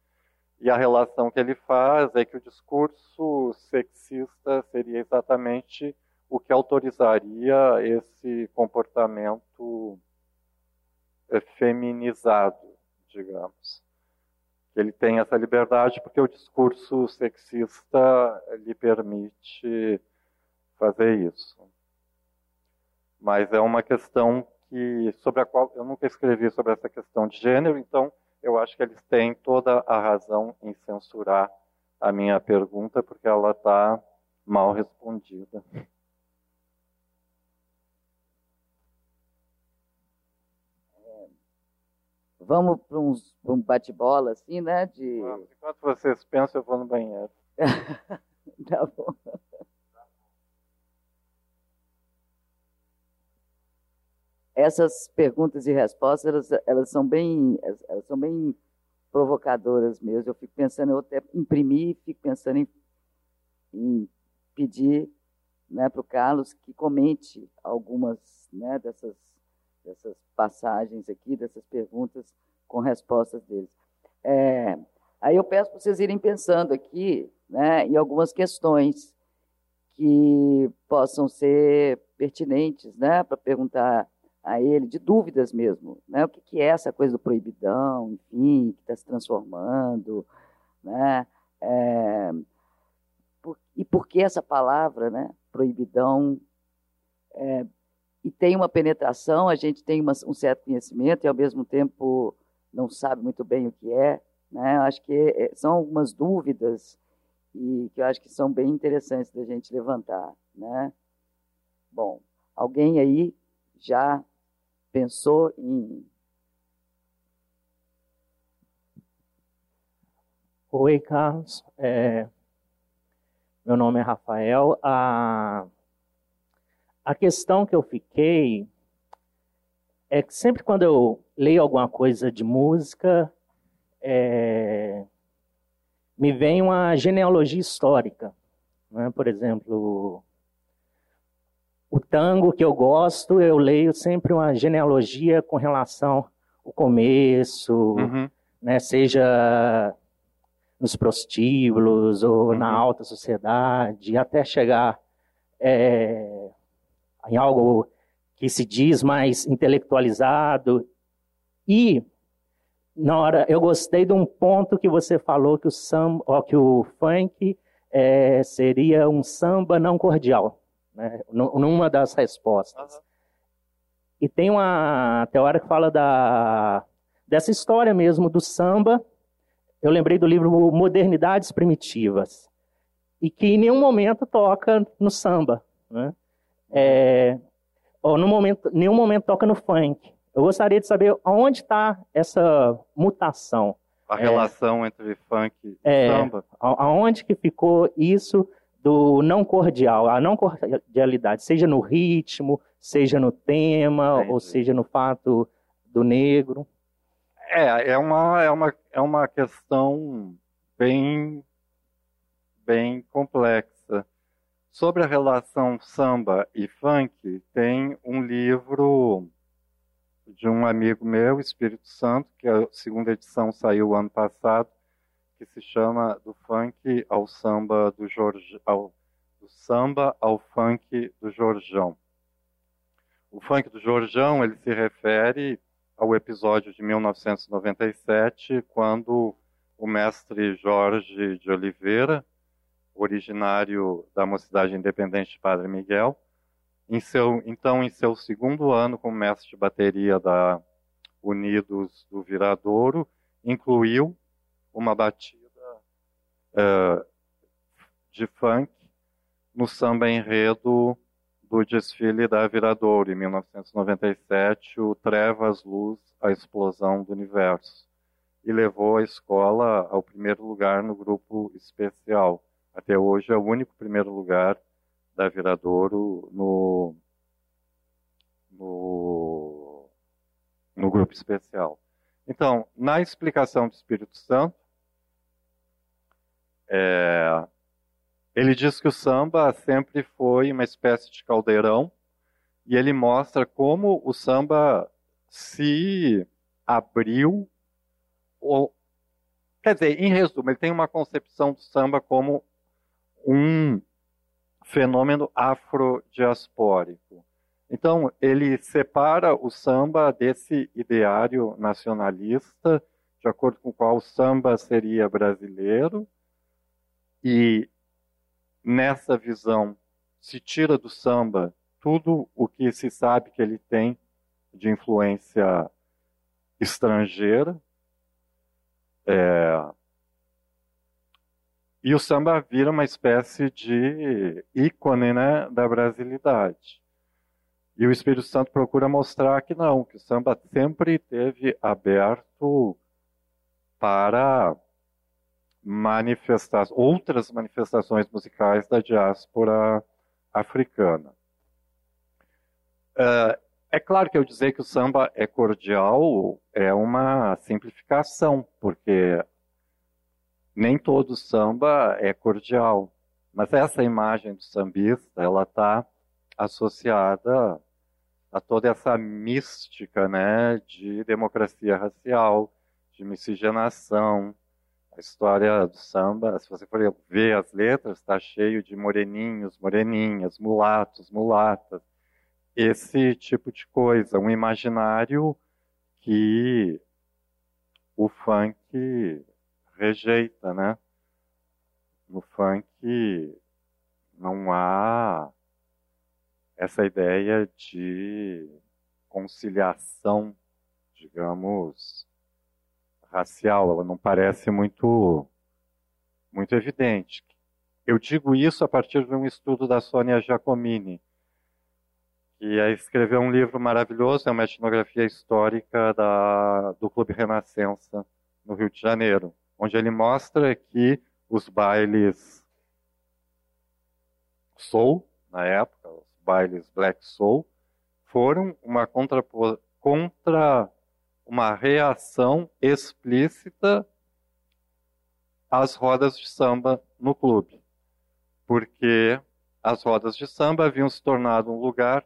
E a relação que ele faz é que o discurso sexista seria exatamente o que autorizaria esse comportamento é, feminizado, digamos ele tem essa liberdade porque o discurso sexista lhe permite fazer isso. Mas é uma questão que sobre a qual eu nunca escrevi sobre essa questão de gênero, então eu acho que eles têm toda a razão em censurar a minha pergunta porque ela está mal respondida. Vamos para um bate-bola, assim, né? De... Enquanto vocês pensam, eu vou no banheiro. tá bom. Essas perguntas e respostas, elas, elas, são bem, elas são bem provocadoras mesmo. Eu fico pensando, eu até imprimir, fico pensando em, em pedir né, para o Carlos que comente algumas né, dessas, dessas passagens aqui, dessas perguntas com respostas deles. É, aí eu peço para vocês irem pensando aqui né, em algumas questões que possam ser pertinentes né, para perguntar a ele, de dúvidas mesmo. Né, o que, que é essa coisa do proibidão, enfim, que está se transformando, né? É, por, e por que essa palavra, né? Proibidão. É, e tem uma penetração, a gente tem uma, um certo conhecimento e ao mesmo tempo não sabe muito bem o que é. Né? Acho que é, são algumas dúvidas e que eu acho que são bem interessantes da gente levantar. Né? Bom, alguém aí já pensou em Oi, Carlos. É, meu nome é Rafael. A, a questão que eu fiquei é que sempre quando eu leio alguma coisa de música, é, me vem uma genealogia histórica. Né? Por exemplo, o tango que eu gosto, eu leio sempre uma genealogia com relação ao começo, uhum. né? seja nos prostíbulos ou uhum. na alta sociedade, até chegar é, em algo que se diz mais intelectualizado. E na hora, eu gostei de um ponto que você falou que o samba, ó, que o funk é, seria um samba não cordial, né? numa das respostas. Uhum. E tem uma teoria que fala da, dessa história mesmo do samba eu lembrei do livro Modernidades Primitivas, e que em nenhum momento toca no samba, né? É, no momento, nenhum momento toca no funk. Eu gostaria de saber aonde está essa mutação. A é, relação entre funk e é, samba. Aonde que ficou isso do não cordial, a não cordialidade, seja no ritmo, seja no tema, ou seja no fato do negro. É, é uma, é uma, é uma questão bem, bem complexa. Sobre a relação samba e funk, tem um livro de um amigo meu, Espírito Santo, que a segunda edição saiu ano passado, que se chama Do Funk ao Samba do Jorge, ao, do Samba ao Funk do Jorjão. O funk do Jorjão, ele se refere ao episódio de 1997, quando o mestre Jorge de Oliveira, originário da Mocidade Independente de Padre Miguel, em seu, então em seu segundo ano como mestre de bateria da Unidos do Viradouro, incluiu uma batida uh, de funk no samba enredo do desfile da Viradouro, em 1997, o Trevas, Luz, a Explosão do Universo, e levou a escola ao primeiro lugar no grupo especial. Até hoje é o único primeiro lugar da Viradouro no, no, no grupo especial. Então, na explicação do Espírito Santo, é, ele diz que o samba sempre foi uma espécie de caldeirão e ele mostra como o samba se abriu, ou, quer dizer, em resumo, ele tem uma concepção do samba como um fenômeno afrodiaspórico. Então, ele separa o samba desse ideário nacionalista, de acordo com o qual o samba seria brasileiro, e nessa visão, se tira do samba tudo o que se sabe que ele tem de influência estrangeira. É, e o samba vira uma espécie de ícone né, da brasilidade. E o Espírito Santo procura mostrar que não, que o samba sempre teve aberto para manifesta outras manifestações musicais da diáspora africana. Uh, é claro que eu dizer que o samba é cordial é uma simplificação, porque nem todo samba é cordial. Mas essa imagem do sambista, ela está associada a toda essa mística, né, de democracia racial, de miscigenação. A história do samba, se você for ver as letras, está cheio de moreninhos, moreninhas, mulatos, mulatas. Esse tipo de coisa, um imaginário que o funk rejeita, né? No funk não há essa ideia de conciliação, digamos, racial, ela não parece muito muito evidente. Eu digo isso a partir de um estudo da Sônia Giacomini, que é escreveu um livro maravilhoso, é uma etnografia histórica da, do Clube Renascença, no Rio de Janeiro, onde ele mostra que os bailes soul, na época, os bailes black soul, foram uma contra, contra uma reação explícita às rodas de samba no clube, porque as rodas de samba haviam se tornado um lugar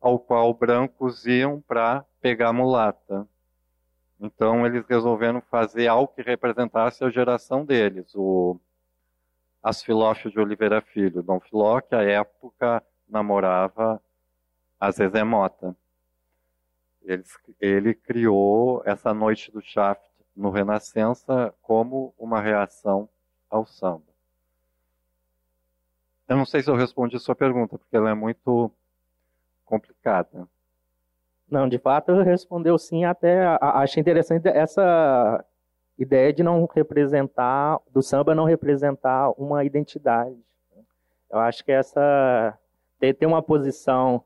ao qual brancos iam para pegar mulata. Então eles resolveram fazer algo que representasse a geração deles. O Asfilófio de Oliveira Filho, Dom Filó, que à época namorava a Zezé Mota. Ele, ele criou essa noite do Shaft no Renascença como uma reação ao samba. Eu não sei se eu respondi a sua pergunta, porque ela é muito complicada. Não, de fato respondeu sim, até acho interessante essa ideia de não representar, do samba não representar uma identidade. Eu acho que essa ter, ter uma posição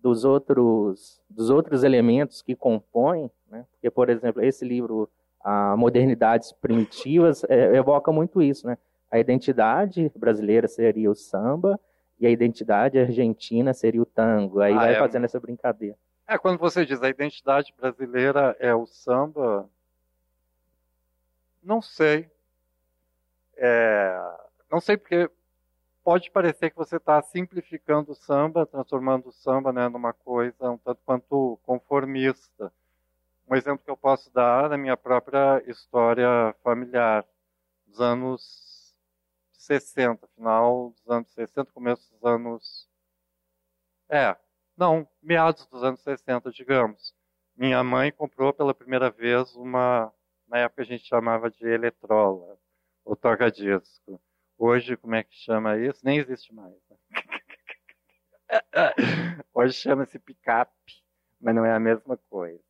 dos outros dos outros elementos que compõem, né? porque por exemplo esse livro a modernidades primitivas é, evoca muito isso, né? A identidade brasileira seria o samba e a identidade argentina seria o tango. Aí ah, vai é. fazendo essa brincadeira. É, quando você diz a identidade brasileira é o samba, não sei. É, não sei porque pode parecer que você está simplificando o samba, transformando o samba né, numa coisa um tanto quanto conformista. Um exemplo que eu posso dar na minha própria história familiar, dos anos 60, final dos anos 60, começo dos anos. É, não, meados dos anos 60, digamos. Minha mãe comprou pela primeira vez uma. Na época a gente chamava de eletrola, ou toca-disco. Hoje, como é que chama isso? Nem existe mais. Né? Hoje chama-se picape, mas não é a mesma coisa.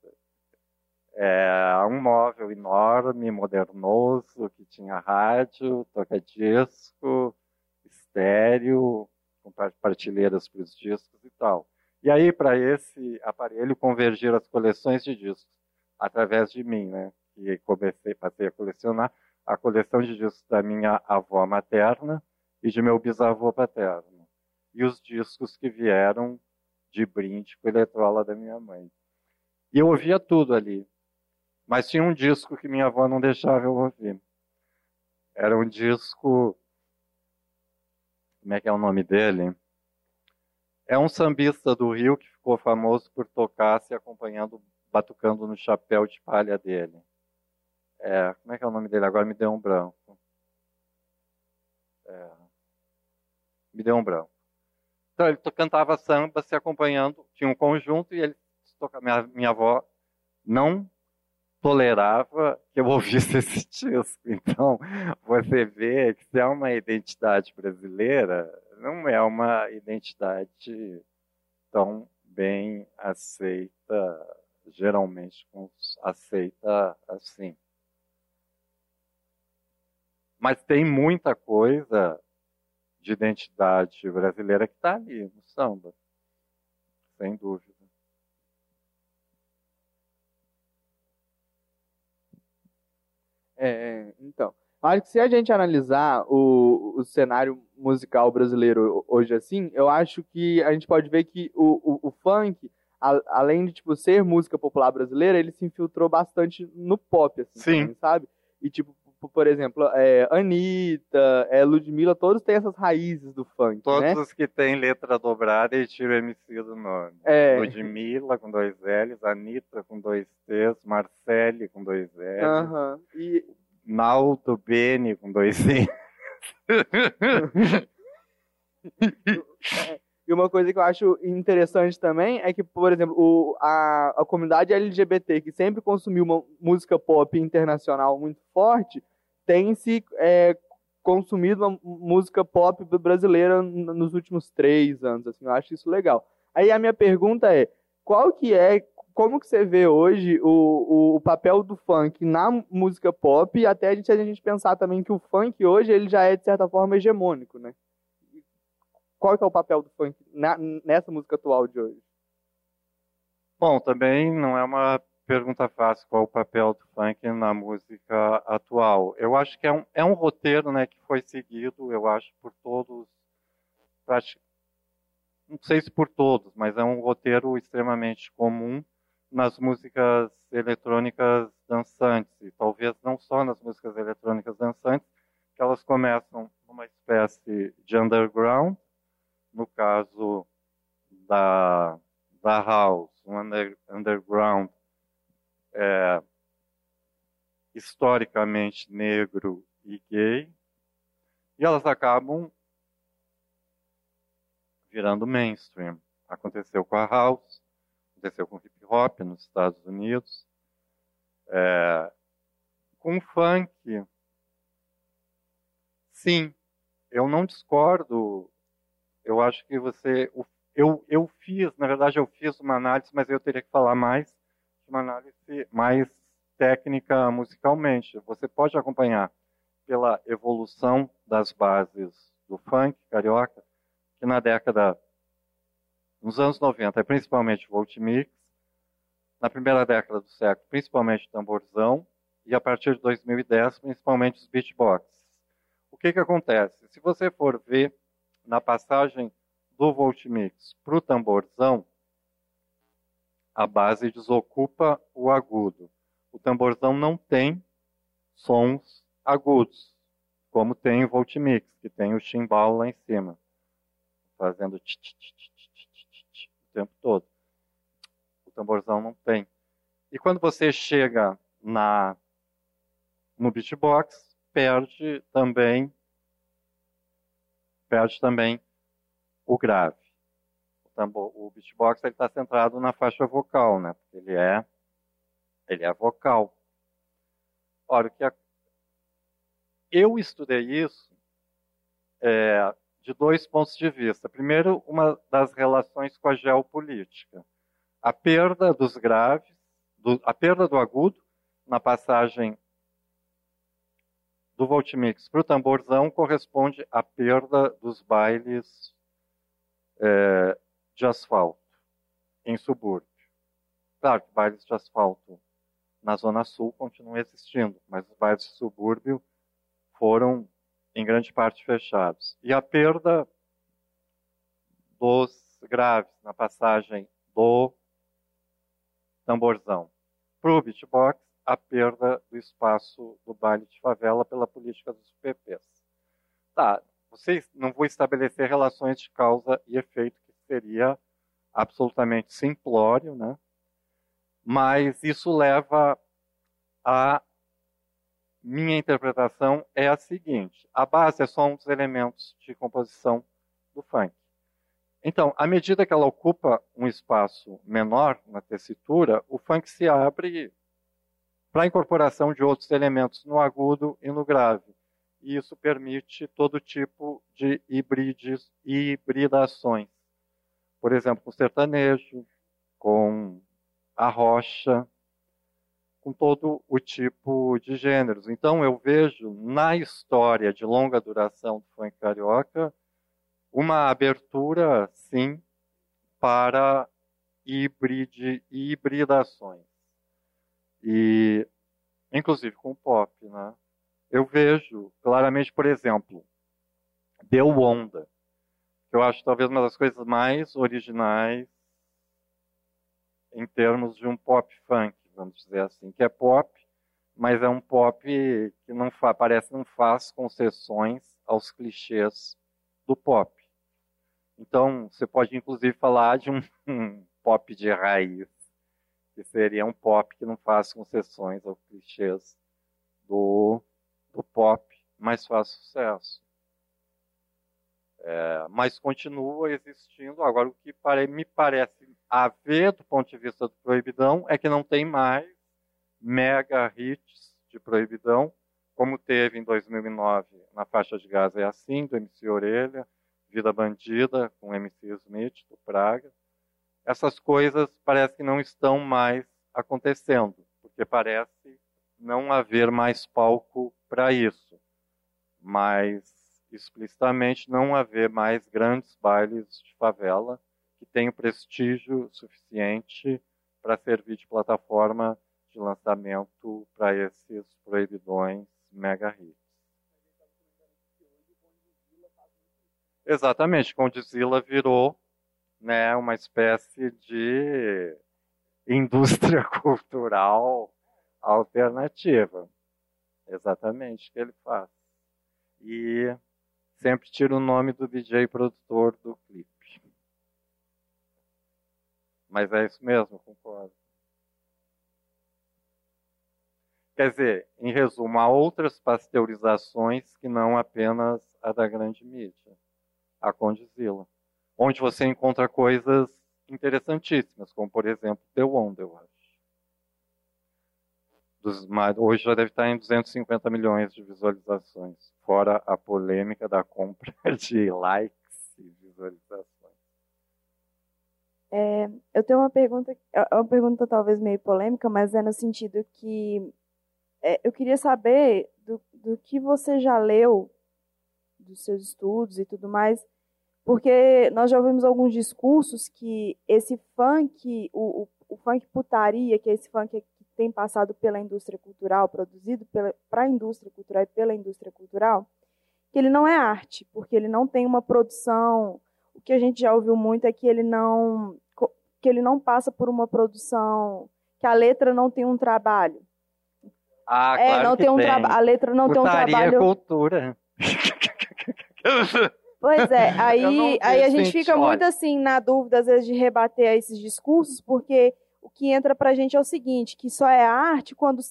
É um móvel enorme, modernoso, que tinha rádio, toca-disco, estéreo, com partilheiras para os discos e tal. E aí, para esse aparelho, convergir as coleções de discos através de mim, né? Que comecei, passei a colecionar a coleção de discos da minha avó materna e de meu bisavô paterno. E os discos que vieram de brinde com a eletrola da minha mãe. E eu ouvia tudo ali. Mas tinha um disco que minha avó não deixava eu ouvir. Era um disco. Como é que é o nome dele? É um sambista do Rio que ficou famoso por tocar se acompanhando, batucando no chapéu de palha dele. É, como é que é o nome dele? Agora me deu um branco. É, me deu um branco. Então ele cantava samba se acompanhando, tinha um conjunto e ele tocava. Minha, minha avó não tolerava que eu ouvisse esse disco. Então, você vê que se é uma identidade brasileira, não é uma identidade tão bem aceita, geralmente aceita assim. Mas tem muita coisa de identidade brasileira que está ali no samba, sem dúvida. É, é, então, acho que se a gente analisar o, o cenário musical brasileiro hoje assim, eu acho que a gente pode ver que o, o, o funk, a, além de tipo ser música popular brasileira, ele se infiltrou bastante no pop, assim, Sim. Também, sabe? E tipo, por exemplo, é, Anitta, é, Ludmilla, todos têm essas raízes do funk, Todos né? os que têm letra dobrada e tira o MC do nome. É. Ludmilla com dois L's, Anitta com dois T's, Marcele com dois L's, Aham. E, Naldo Bene com dois N. e uma coisa que eu acho interessante também é que, por exemplo, o, a, a comunidade LGBT, que sempre consumiu uma música pop internacional muito forte, tem se é, consumido uma música pop brasileira nos últimos três anos. Assim, eu acho isso legal. Aí a minha pergunta é, qual que é, como que você vê hoje o, o, papel do funk na música pop e até a gente, a gente pensar também que o funk hoje ele já é, de certa forma, hegemônico, né? Qual que é o papel do funk na- nessa música atual de hoje? Bom, também não é uma pergunta fácil qual o papel do funk na música atual. Eu acho que é um, é um roteiro né, que foi seguido, eu acho, por todos, não sei se por todos, mas é um roteiro extremamente comum nas músicas eletrônicas dançantes, e talvez não só nas músicas eletrônicas dançantes, que elas começam numa espécie de underground, no caso da, da house, um under, underground é, historicamente negro e gay, e elas acabam virando mainstream. Aconteceu com a house, aconteceu com o hip hop nos Estados Unidos, é, com o funk. Sim, eu não discordo. Eu acho que você. Eu, eu fiz, na verdade, eu fiz uma análise, mas eu teria que falar mais uma análise mais técnica musicalmente. Você pode acompanhar pela evolução das bases do funk carioca, que na década, nos anos 90, é principalmente Voltmix, na primeira década do século, principalmente tamborzão, e a partir de 2010, principalmente os beatbox. O que, que acontece? Se você for ver na passagem do Voltmix para o tamborzão, a base desocupa o agudo. O tamborzão não tem sons agudos, como tem o Voltmix, que tem o chimbal lá em cima, fazendo tch, tch, tch, tch, tch, tch, tch, o tempo todo. O tamborzão não tem. E quando você chega na no beatbox, perde também perde também o grave. O, tambor, o beatbox está centrado na faixa vocal, né? Porque ele é ele é vocal. Ora, o que a... eu estudei isso é, de dois pontos de vista. Primeiro, uma das relações com a geopolítica. A perda dos graves, do, a perda do agudo na passagem do Voltmix para o tamborzão corresponde à perda dos bailes é, de asfalto em subúrbio. Claro que bailes de asfalto na Zona Sul continuam existindo, mas os bailes de subúrbio foram, em grande parte, fechados. E a perda dos graves na passagem do tamborzão para o beatbox, a perda do espaço do baile de favela pela política dos PPs. Tá, vocês não vou estabelecer relações de causa e efeito, que seria absolutamente simplório, né? Mas isso leva a minha interpretação é a seguinte: a base é só um dos elementos de composição do funk. Então, à medida que ela ocupa um espaço menor na tessitura, o funk se abre para a incorporação de outros elementos no agudo e no grave. E isso permite todo tipo de hibrides, hibridações. Por exemplo, com sertanejo, com a rocha, com todo o tipo de gêneros. Então eu vejo na história de longa duração do funk carioca uma abertura, sim, para híbride, hibridações. E, inclusive com o pop, né? Eu vejo claramente, por exemplo, Deu Onda, que eu acho talvez uma das coisas mais originais em termos de um pop funk, vamos dizer assim, que é pop, mas é um pop que não parece não faz concessões aos clichês do pop. Então, você pode inclusive falar de um, um pop de raiz, que seria um pop que não faz concessões aos clichês do, do pop, mas faz sucesso. É, mas continua existindo. Agora, o que pare, me parece haver do ponto de vista do proibidão é que não tem mais mega hits de proibidão, como teve em 2009 na faixa de Gaza é assim, do MC Orelha, Vida Bandida, com MC Smith, do Praga. Essas coisas parece que não estão mais acontecendo, porque parece não haver mais palco para isso. Mas explicitamente não haver mais grandes bailes de favela que tenham prestígio suficiente para servir de plataforma de lançamento para esses proibidões mega hits. Exatamente, Condizila virou né, uma espécie de indústria cultural alternativa. Exatamente o que ele faz. E sempre tira o nome do DJ produtor do clipe. Mas é isso mesmo, concordo. Quer dizer, em resumo, há outras pasteurizações que não apenas a da grande mídia, a Condizila, onde você encontra coisas interessantíssimas, como por exemplo The Wonder, eu acho. Dos, hoje já deve estar em 250 milhões de visualizações, fora a polêmica da compra de likes e visualizações. É, eu tenho uma pergunta, é, é uma pergunta talvez meio polêmica, mas é no sentido que é, eu queria saber do, do que você já leu, dos seus estudos e tudo mais, porque nós já ouvimos alguns discursos que esse funk, o, o, o funk putaria, que é esse funk tem passado pela indústria cultural, produzido para a indústria cultural e pela indústria cultural, que ele não é arte, porque ele não tem uma produção. O que a gente já ouviu muito é que ele não que ele não passa por uma produção, que a letra não tem um trabalho. Ah, é, não tem um trabalho. A letra não Putaria tem um trabalho. cultura. Pois é, aí, aí a gente fica muito assim na dúvida às vezes de rebater esses discursos, porque o que entra pra gente é o seguinte, que só é arte quando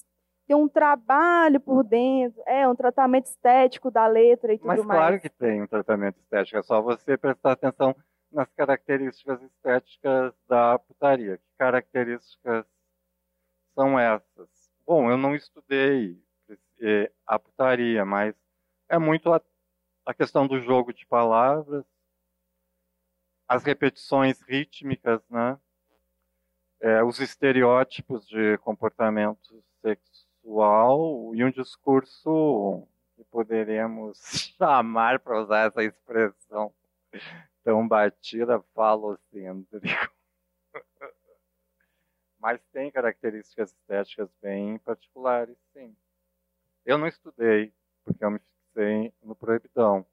tem um trabalho por dentro, é um tratamento estético da letra e tudo Mas mais. Mas claro que tem um tratamento estético, é só você prestar atenção nas características estéticas da putaria. Que características são essas? Bom, eu não estudei é, a putaria, mas é muito a, a questão do jogo de palavras, as repetições rítmicas, né? É, os estereótipos de comportamento sexual e um discurso que poderíamos chamar, para usar essa expressão tão batida, falocêntrico mas tem características estéticas bem particulares, sim. Eu não estudei, porque eu me fixei no proibidão.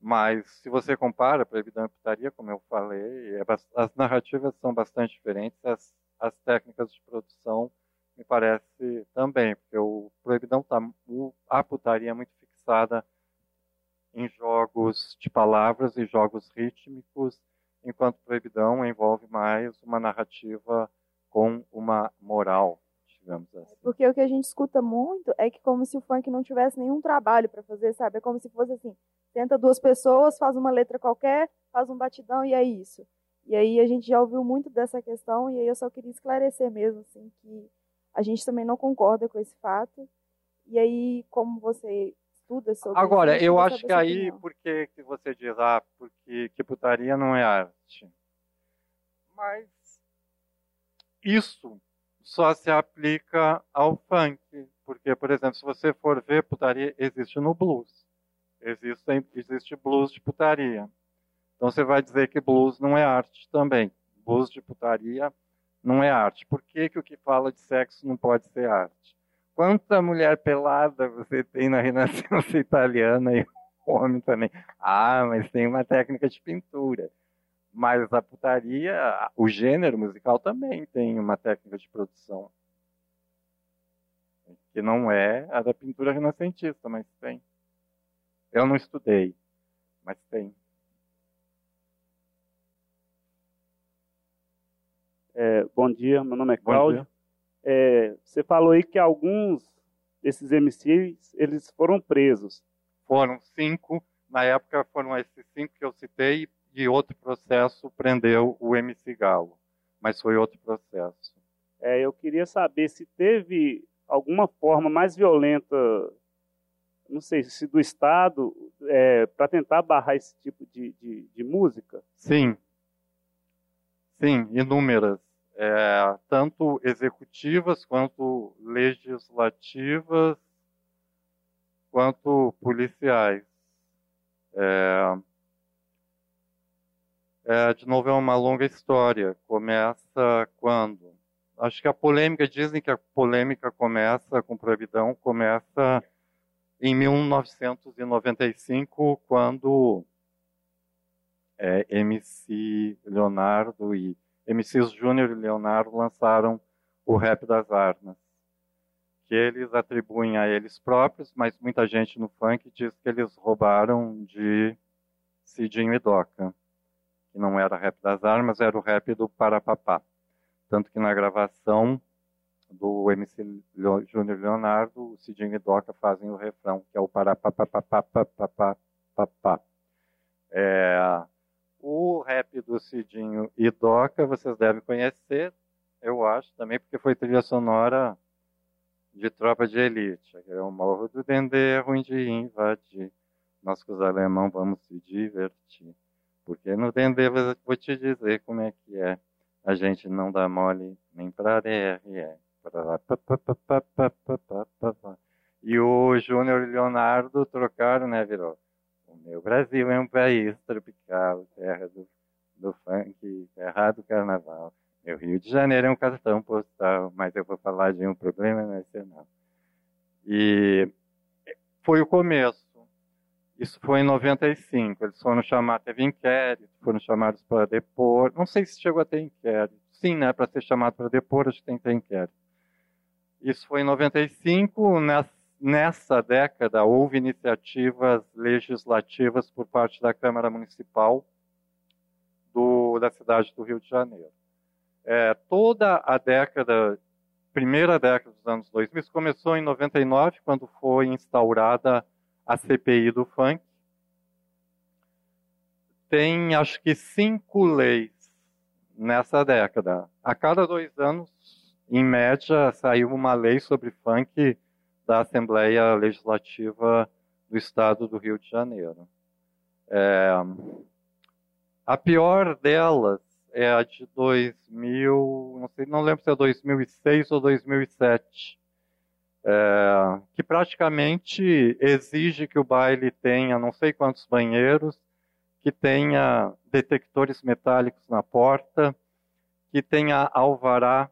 Mas se você compara proibidão e putaria, como eu falei, é, as narrativas são bastante diferentes, as, as técnicas de produção me parece também, porque o proibidão tá, a putaria é muito fixada em jogos de palavras e jogos rítmicos, enquanto proibidão envolve mais uma narrativa com uma moral, digamos assim. Porque o que a gente escuta muito é que como se o funk não tivesse nenhum trabalho para fazer, sabe? É como se fosse assim, tenta duas pessoas, faz uma letra qualquer, faz um batidão e é isso. E aí a gente já ouviu muito dessa questão e aí eu só queria esclarecer mesmo assim que a gente também não concorda com esse fato. E aí como você estuda sobre Agora, isso, eu acho que aí por que você diz ah, porque que putaria não é arte? Mas isso só se aplica ao funk. Porque, por exemplo, se você for ver, putaria existe no blues. Existe, existe blues de putaria. Então você vai dizer que blues não é arte também. Blues de putaria não é arte. Por que, que o que fala de sexo não pode ser arte? Quanta mulher pelada você tem na Renascença Italiana e homem também? Ah, mas tem uma técnica de pintura. Mas a putaria, o gênero musical também tem uma técnica de produção. que não é a da pintura renascentista, mas tem. Eu não estudei, mas tem. É, bom dia, meu nome é Cláudio. É, você falou aí que alguns desses MCs eles foram presos. Foram cinco. Na época foram esses cinco que eu citei e outro processo prendeu o MC Galo. Mas foi outro processo. É, eu queria saber se teve alguma forma mais violenta, não sei se do Estado, é, para tentar barrar esse tipo de, de, de música? Sim. Sim, inúmeras é, tanto executivas quanto legislativas, quanto policiais. É, é, de novo, é uma longa história. Começa quando? Acho que a polêmica, dizem que a polêmica começa com proibidão, começa em 1995, quando é, MC Leonardo e MCs Júnior e Leonardo lançaram o Rap das Armas, que eles atribuem a eles próprios, mas muita gente no funk diz que eles roubaram de Cidinho e Doca, que não era Rap das Armas, era o rap do Parapapá. Tanto que na gravação do MC Júnior Leonardo, o Cidinho e Doca fazem o refrão, que é o Parapapapapapapapapá. É, o rap do Cidinho e Doca vocês devem conhecer, eu acho, também porque foi trilha sonora de Tropa de Elite. É o Morro do Dendê é ruim de invadir. Nós com os alemão vamos se divertir. Porque no Dendê vou te dizer como é que é. A gente não dá mole nem pra DRE. E o Júnior e Leonardo trocaram, né, virou? Meu Brasil é um país tropical, terra do, do funk, terra do carnaval. Meu Rio de Janeiro é um cartão postal, mas eu vou falar de um problema nacional. E foi o começo. Isso foi em 95. Eles foram chamados, teve inquérito, foram chamados para depor. Não sei se chegou a ter inquérito. Sim, né? Para ser chamado para depor, acho que tem que ter inquérito. Isso foi em 95. Nessa nessa década houve iniciativas legislativas por parte da Câmara Municipal do, da cidade do Rio de Janeiro. É, toda a década, primeira década dos anos 2000, isso começou em 99, quando foi instaurada a CPI do funk. Tem, acho que, cinco leis nessa década. A cada dois anos, em média, saiu uma lei sobre funk da Assembleia Legislativa do Estado do Rio de Janeiro. É, a pior delas é a de 2000, não sei, não lembro se é 2006 ou 2007, é, que praticamente exige que o baile tenha não sei quantos banheiros, que tenha detectores metálicos na porta, que tenha alvará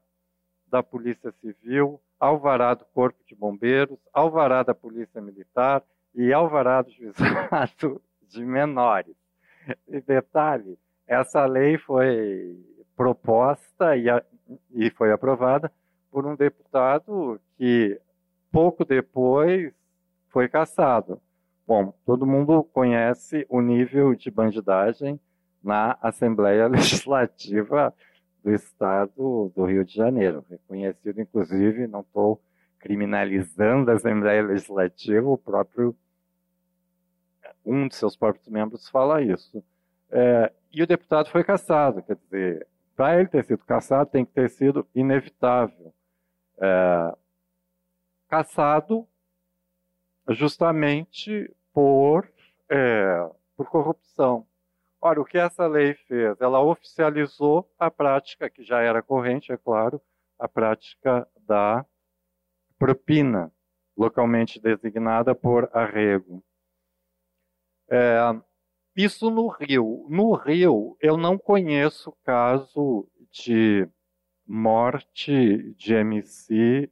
da Polícia Civil, alvará do Corpo de Bombeiros, alvará da Polícia Militar e alvará do Juizado de Menores. E detalhe, essa lei foi proposta e, a, e foi aprovada por um deputado que pouco depois foi cassado. Bom, todo mundo conhece o nível de bandidagem na Assembleia Legislativa do Estado do Rio de Janeiro, reconhecido inclusive, não estou criminalizando a Assembleia Legislativa, o próprio um de seus próprios membros fala isso. É, e o deputado foi cassado, quer dizer, para ele ter sido cassado tem que ter sido inevitável. É, cassado justamente por, é, por corrupção. Ora, o que essa lei fez? Ela oficializou a prática, que já era corrente, é claro, a prática da propina, localmente designada por arrego. É, isso no Rio. No Rio, eu não conheço caso de morte de MC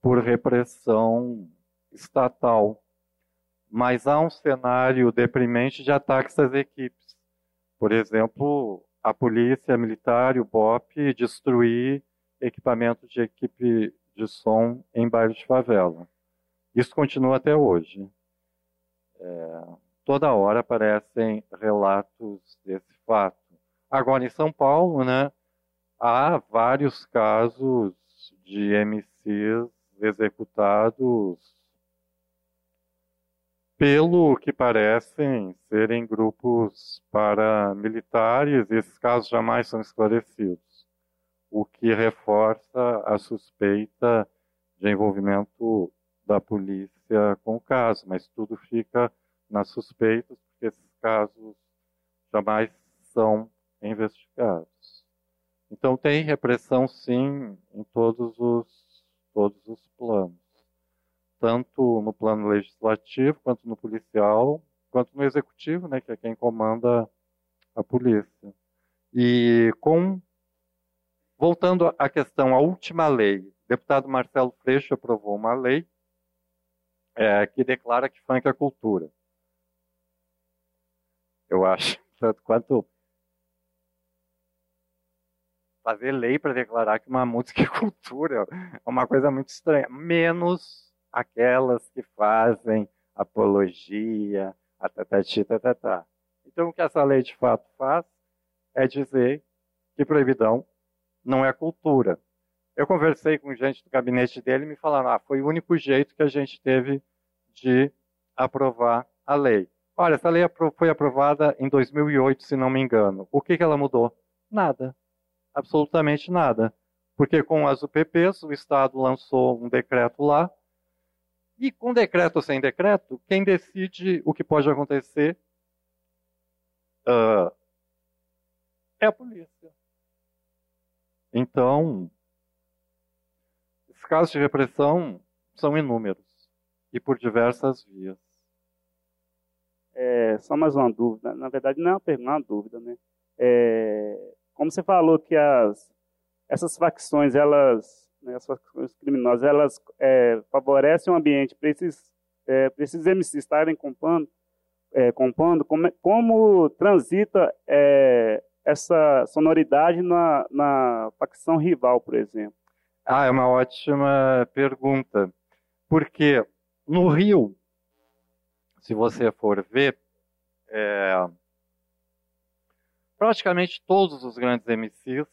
por repressão estatal. Mas há um cenário deprimente de ataques às equipes. Por exemplo, a polícia militar e o BOP destruir equipamento de equipe de som em bairros de favela. Isso continua até hoje. É, toda hora aparecem relatos desse fato. Agora, em São Paulo, né, há vários casos de MCs executados pelo que parecem serem grupos paramilitares, e esses casos jamais são esclarecidos, o que reforça a suspeita de envolvimento da polícia com o caso, mas tudo fica nas suspeitas, porque esses casos jamais são investigados. Então tem repressão sim em todos os todos os planos, tanto no plano legislativo quanto no policial, quanto no executivo, né, que é quem comanda a polícia. E com voltando à questão, a última lei, o deputado Marcelo Freixo aprovou uma lei é, que declara que funk é cultura. Eu acho, tanto quanto fazer lei para declarar que uma música é cultura é uma coisa muito estranha. Menos aquelas que fazem apologia, a tatatá. Então, o que essa lei de fato faz é dizer que proibidão não é cultura. Eu conversei com gente do gabinete dele e me falaram: ah, foi o único jeito que a gente teve de aprovar a lei. Olha, essa lei foi aprovada em 2008, se não me engano. O que, que ela mudou? Nada absolutamente nada. Porque com as UPPs, o Estado lançou um decreto lá, e com decreto ou sem decreto, quem decide o que pode acontecer uh, é a polícia. Então, os casos de repressão são inúmeros e por diversas vias. É, só mais uma dúvida. Na verdade, não é uma pergunta, é uma dúvida, né? É, como você falou que as, essas facções, elas, né, as facções criminosas, elas é, favorecem o ambiente para esses, é, esses MCs estarem compondo, é, compondo como, é, como transita é, essa sonoridade na, na facção rival, por exemplo? Ah, é uma ótima pergunta. Porque no Rio, se você for ver, é, praticamente todos os grandes MCs,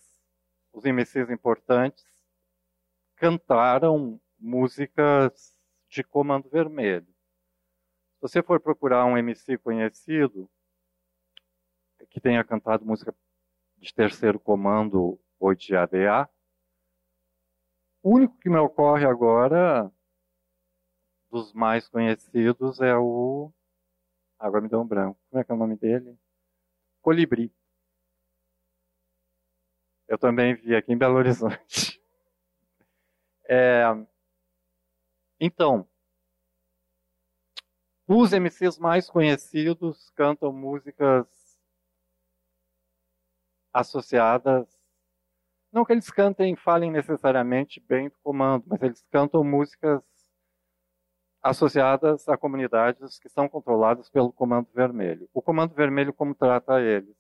os MCs importantes, cantaram músicas de Comando Vermelho. Se você for procurar um MC conhecido que tenha cantado música de terceiro comando ou de ADA, o único que me ocorre agora dos mais conhecidos é o. Agora me deu um branco. Como é que é o nome dele? Colibri. Eu também vi aqui em Belo Horizonte. É, então, os MCs mais conhecidos cantam músicas associadas. Não que eles cantem, falem necessariamente bem do comando, mas eles cantam músicas associadas a comunidades que são controladas pelo Comando Vermelho. O Comando Vermelho, como trata eles?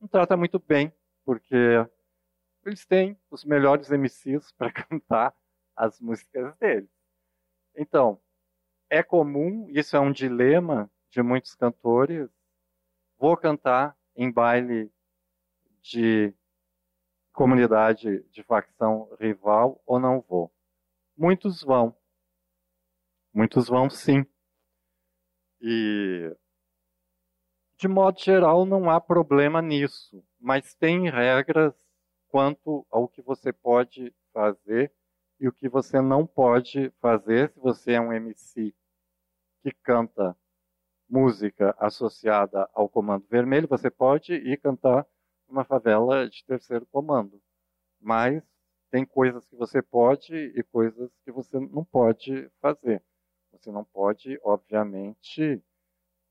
Não trata muito bem porque eles têm os melhores MCs para cantar as músicas deles. Então, é comum, isso é um dilema de muitos cantores, vou cantar em baile de comunidade de facção rival ou não vou? Muitos vão. Muitos vão sim. E de modo geral não há problema nisso mas tem regras quanto ao que você pode fazer e o que você não pode fazer se você é um MC que canta música associada ao Comando Vermelho, você pode ir cantar numa favela de terceiro comando. Mas tem coisas que você pode e coisas que você não pode fazer. Você não pode, obviamente,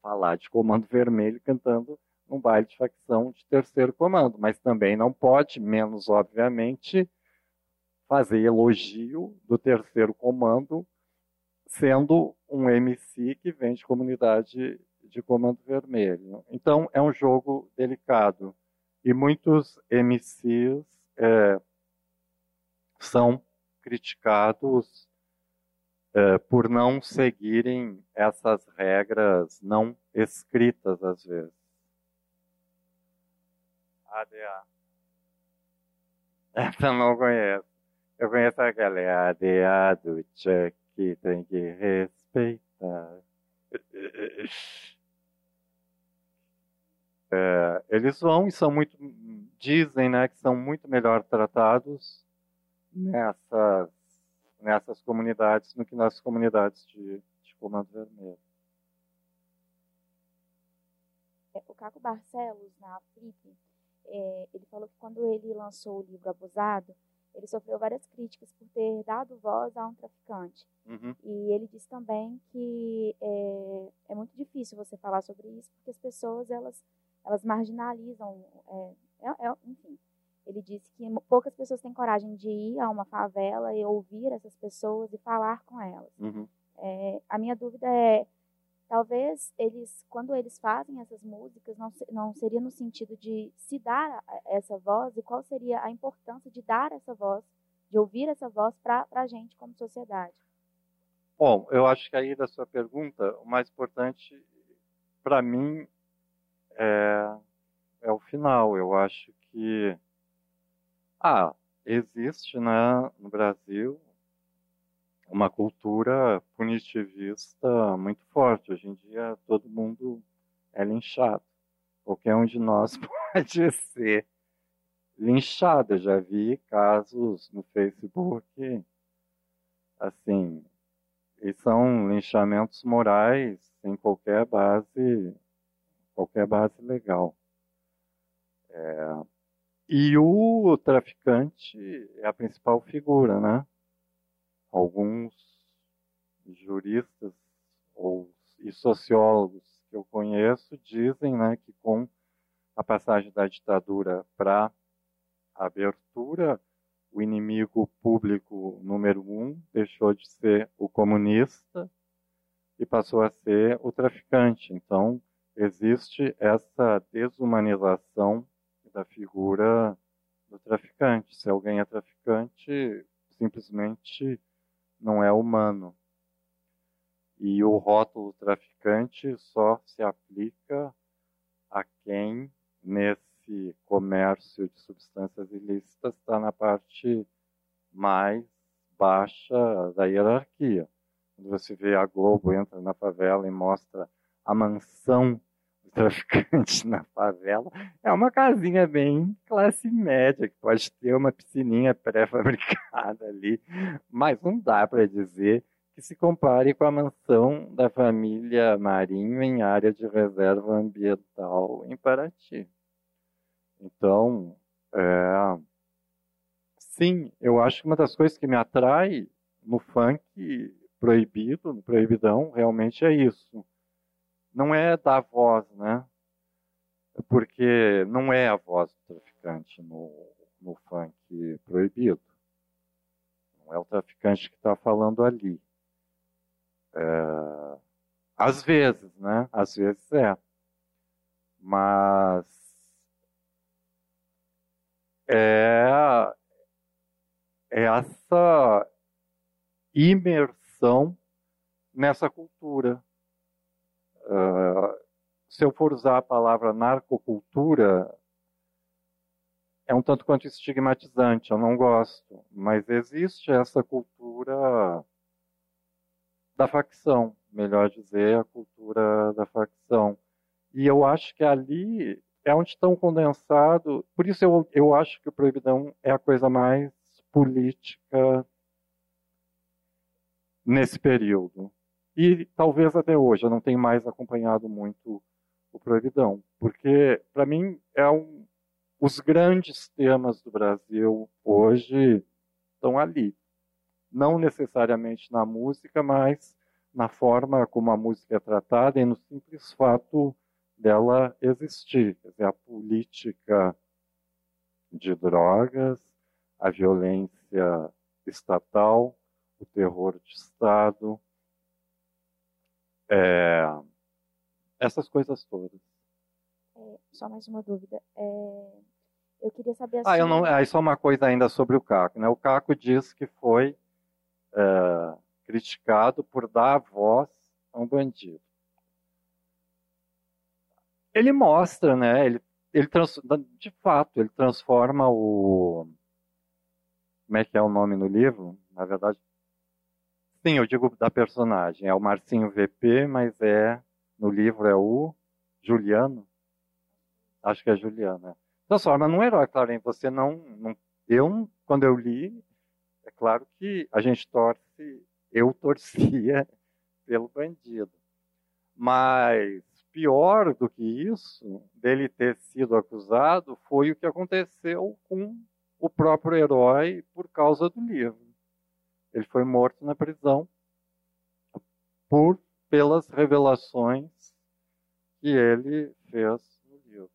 falar de Comando Vermelho cantando um baile de facção de terceiro comando, mas também não pode, menos obviamente, fazer elogio do terceiro comando, sendo um MC que vem de comunidade de comando vermelho. Então é um jogo delicado e muitos MCs é, são criticados é, por não seguirem essas regras não escritas às vezes. ADA. Essa eu não conheço. Eu conheço aquela é ADA do Chuck, tem que respeitar. É, eles vão e são muito, dizem, né, que são muito melhor tratados nessas, nessas comunidades do que nas comunidades de, de Comando Vermelho. É, o Caco Barcelos, na Flip, é, ele falou que quando ele lançou o livro Abusado, ele sofreu várias críticas por ter dado voz a um traficante. Uhum. E ele disse também que é, é, muito difícil você falar sobre isso, porque as pessoas, elas, elas marginalizam, é, é, é enfim. Ele disse que poucas pessoas têm coragem de ir a uma favela e ouvir essas pessoas e falar com elas. Uhum. É, a minha dúvida é, talvez eles, quando eles fazem essas músicas, não, não seria no sentido de se dar essa voz e qual seria a importância de dar essa voz, de ouvir essa voz para a gente como sociedade? Bom, eu acho que aí da sua pergunta, o mais importante para mim é, é o final. Eu acho que ah, existe né, no Brasil uma cultura punitivista muito forte. Hoje em dia todo mundo é linchado. Qualquer um de nós pode ser linchado. Eu já vi casos no Facebook, assim, e são linchamentos morais sem qualquer base, qualquer base legal. É, e o traficante é a principal figura, né? Alguns juristas ou, e sociólogos que eu conheço dizem né, que com a passagem da ditadura para a abertura, o inimigo público número um deixou de ser o comunista e passou a ser o traficante. Então, existe essa desumanização da figura do traficante. Se alguém é traficante, simplesmente não é humano. E o rótulo traficante só se aplica a quem, nesse comércio de substâncias ilícitas, está na parte mais baixa da hierarquia. Quando você vê a Globo entra na favela e mostra a mansão do traficante na favela, é uma casinha bem classe média, que pode ter uma piscininha pré-fabricada ali, mas não dá para dizer que se compare com a mansão da família Marinho em área de reserva ambiental em Paraty. Então, é, sim, eu acho que uma das coisas que me atrai no funk proibido, no proibidão, realmente é isso. Não é dar voz, né? Porque não é a voz do traficante no, no funk proibido. Não é o traficante que está falando ali. É, às vezes, né? Às vezes é. Mas é, é essa imersão nessa cultura. Uh, se eu for usar a palavra narcocultura, é um tanto quanto estigmatizante, eu não gosto. Mas existe essa cultura da facção, melhor dizer, a cultura da facção. E eu acho que ali é onde estão condensados. Por isso eu, eu acho que o Proibidão é a coisa mais política nesse período. E talvez até hoje, eu não tenho mais acompanhado muito o Proibidão, porque para mim é um, os grandes temas do Brasil hoje estão ali não necessariamente na música, mas na forma como a música é tratada e no simples fato dela existir. Quer dizer, a política de drogas, a violência estatal, o terror de Estado, é, essas coisas todas. É, só mais uma dúvida. É, Eu queria saber assim. Ah, eu não. Aí só uma coisa ainda sobre o Caco, né? O Caco diz que foi é, criticado por dar voz a um bandido. Ele mostra, né? Ele, ele trans, de fato, ele transforma o como é que é o nome no livro? Na verdade, sim, eu digo da personagem. É o Marcinho VP, mas é no livro é o Juliano. Acho que é Juliano. É. Transforma num herói, claro. Você não, não, eu quando eu li, é claro que a gente torce, eu torcia pelo bandido. Mas pior do que isso, dele ter sido acusado, foi o que aconteceu com o próprio herói por causa do livro. Ele foi morto na prisão por pelas revelações que ele fez no livro.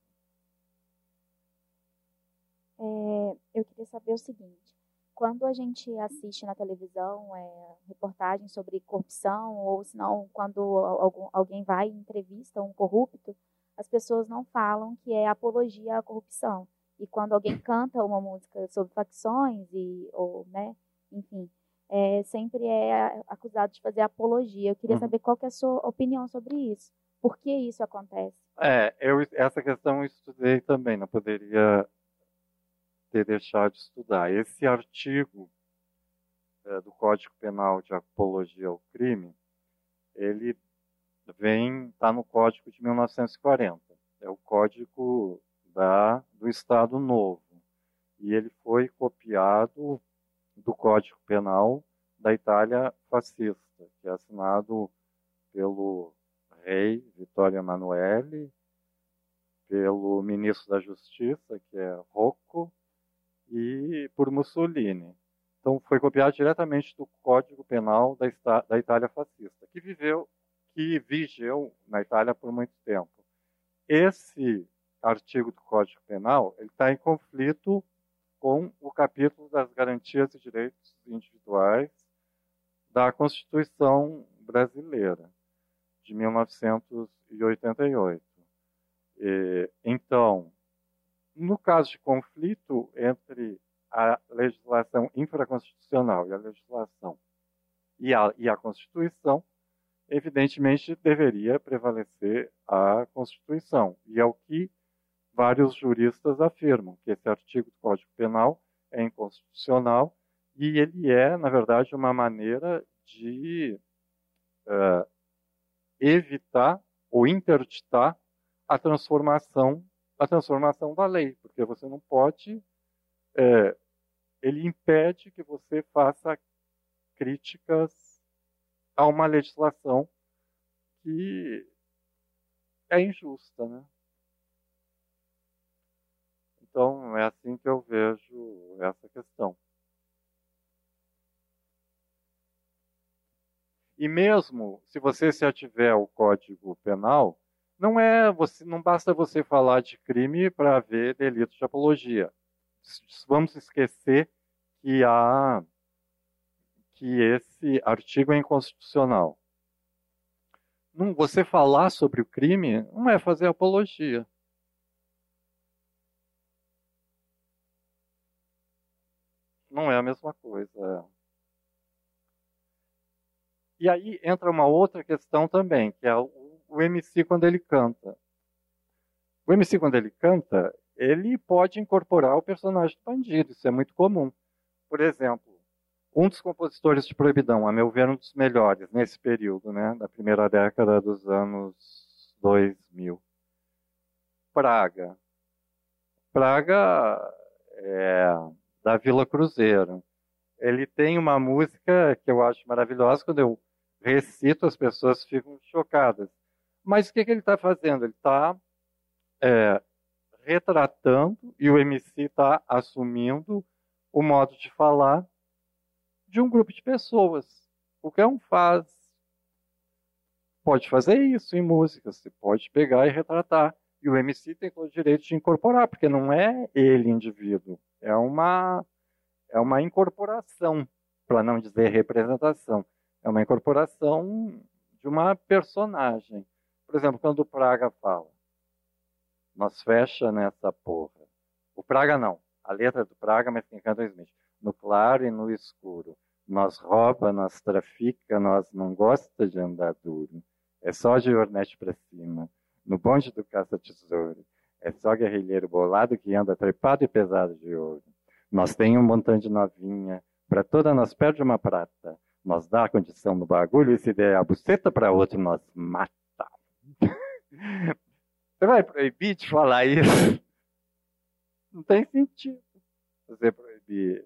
É, eu queria saber o seguinte: quando a gente assiste na televisão é, reportagens sobre corrupção, ou se não, quando algum, alguém vai em entrevista um corrupto, as pessoas não falam que é apologia à corrupção. E quando alguém canta uma música sobre facções e ou, né, enfim, é, sempre é acusado de fazer apologia. Eu queria uhum. saber qual que é a sua opinião sobre isso. Por que isso acontece? É, eu essa questão eu estudei também, não poderia ter deixado de estudar. Esse artigo é, do Código Penal de Apologia ao Crime, ele vem está no Código de 1940. É o Código da, do Estado Novo. E ele foi copiado do Código Penal da Itália fascista, que é assinado pelo rei Vittorio Emanuele, pelo ministro da Justiça, que é Rocco, e por Mussolini. Então foi copiado diretamente do Código Penal da, da Itália fascista, que viveu, que vigeu na Itália por muito tempo. Esse artigo do Código Penal, ele está em conflito com o capítulo das garantias e direitos individuais da Constituição brasileira de 1988. E, então, no caso de conflito entre a legislação infraconstitucional e a legislação e a, e a Constituição, evidentemente deveria prevalecer a Constituição. E é o que vários juristas afirmam que esse artigo do Código Penal é inconstitucional e ele é, na verdade, uma maneira de uh, evitar ou interditar a transformação a transformação da lei, porque você não pode é, ele impede que você faça críticas a uma legislação que é injusta, né? Então, é assim que eu vejo essa questão. E mesmo se você se ativer o Código Penal, não é você, não basta você falar de crime para ver delito de apologia. Vamos esquecer que há que esse artigo é inconstitucional. Não, você falar sobre o crime não é fazer apologia. Não é a mesma coisa. E aí entra uma outra questão também, que é o, MC quando ele canta. O MC quando ele canta, ele pode incorporar o personagem do bandido, isso é muito comum. Por exemplo, um dos compositores de Proibidão, a meu ver, um dos melhores nesse período, né, da primeira década dos anos 2000. Praga. Praga é, da Vila Cruzeiro. Ele tem uma música que eu acho maravilhosa, quando eu recito, as pessoas ficam chocadas. Mas o que, que ele está fazendo? Ele está é, retratando e o MC está assumindo o modo de falar de um grupo de pessoas. Qualquer um faz. Pode fazer isso em música, você pode pegar e retratar. E o MC tem todo o direito de incorporar, porque não é ele indivíduo, é uma, é uma incorporação, para não dizer representação. É uma incorporação de uma personagem. Por exemplo, quando o Praga fala, nós fecha nessa porra, O Praga não. A letra do Praga, mas quem canta é o Smith. No claro e no escuro. Nós rouba, nós trafica, nós não gosta de andar duro. É só de ornete para cima. No bonde do caça-tesouro. É só guerrilheiro bolado que anda trepado e pesado de ouro. Nós tem um montão de novinha. Para toda nós perde uma prata. Nós dá a condição no bagulho e se der a buceta para outro, nós mata. Você vai proibir de falar isso? Não tem sentido você proibir.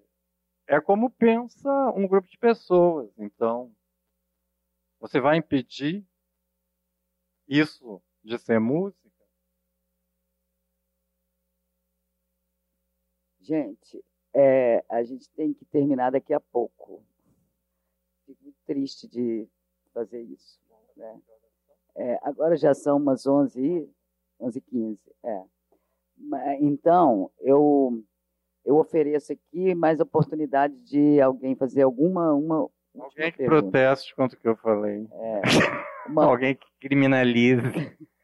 É como pensa um grupo de pessoas. Então, você vai impedir isso de ser música? Gente, é, a gente tem que terminar daqui a pouco. Fico muito triste de fazer isso. Né? É, agora já são umas 11 11 15 é. Então, eu, eu ofereço aqui mais oportunidade de alguém fazer alguma uma Alguém que proteste contra o que eu falei. É, uma, alguém que criminalize.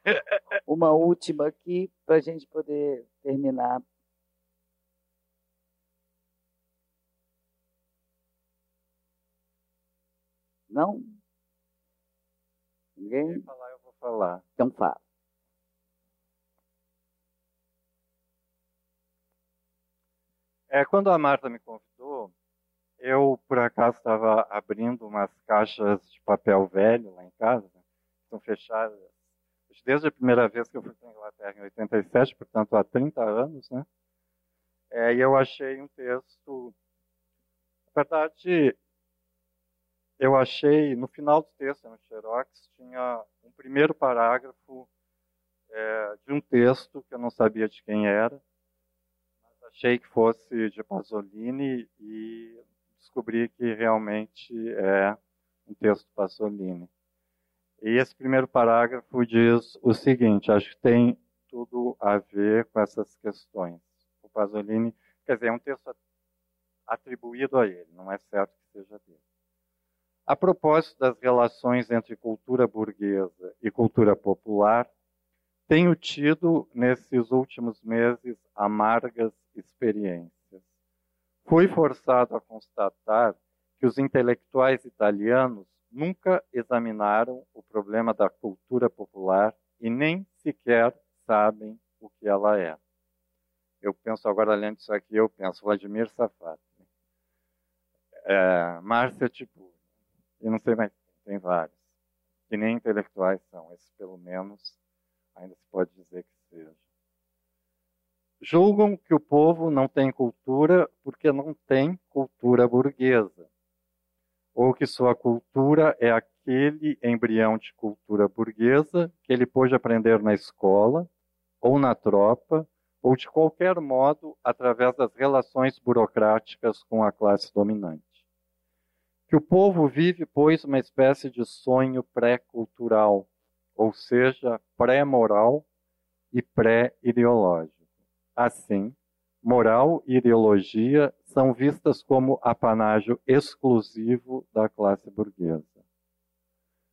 uma última aqui para a gente poder terminar Não? Ninguém? Quem falar, eu vou falar. Então fala. É, quando a Marta me convidou, eu, por acaso, estava abrindo umas caixas de papel velho lá em casa, que estão fechadas desde a primeira vez que eu fui para a Inglaterra, em 87, portanto há 30 anos, né? É, e eu achei um texto. Na verdade, eu achei, no final do texto, no Xerox, tinha um primeiro parágrafo é, de um texto que eu não sabia de quem era, mas achei que fosse de Pasolini e descobri que realmente é um texto de Pasolini. E esse primeiro parágrafo diz o seguinte, acho que tem tudo a ver com essas questões. O Pasolini, quer dizer, é um texto atribuído a ele, não é certo que seja dele. A propósito das relações entre cultura burguesa e cultura popular, tenho tido, nesses últimos meses, amargas experiências. Fui forçado a constatar que os intelectuais italianos nunca examinaram o problema da cultura popular e nem sequer sabem o que ela é. Eu penso agora, lendo isso aqui, eu penso Vladimir Safat, é, Márcia Tibur, e não sei mais, tem vários, que nem intelectuais são, esses pelo menos ainda se pode dizer que seja. Julgam que o povo não tem cultura porque não tem cultura burguesa, ou que sua cultura é aquele embrião de cultura burguesa que ele pôde aprender na escola, ou na tropa, ou de qualquer modo através das relações burocráticas com a classe dominante que o povo vive, pois, uma espécie de sonho pré-cultural, ou seja, pré-moral e pré-ideológico. Assim, moral e ideologia são vistas como apanágio exclusivo da classe burguesa.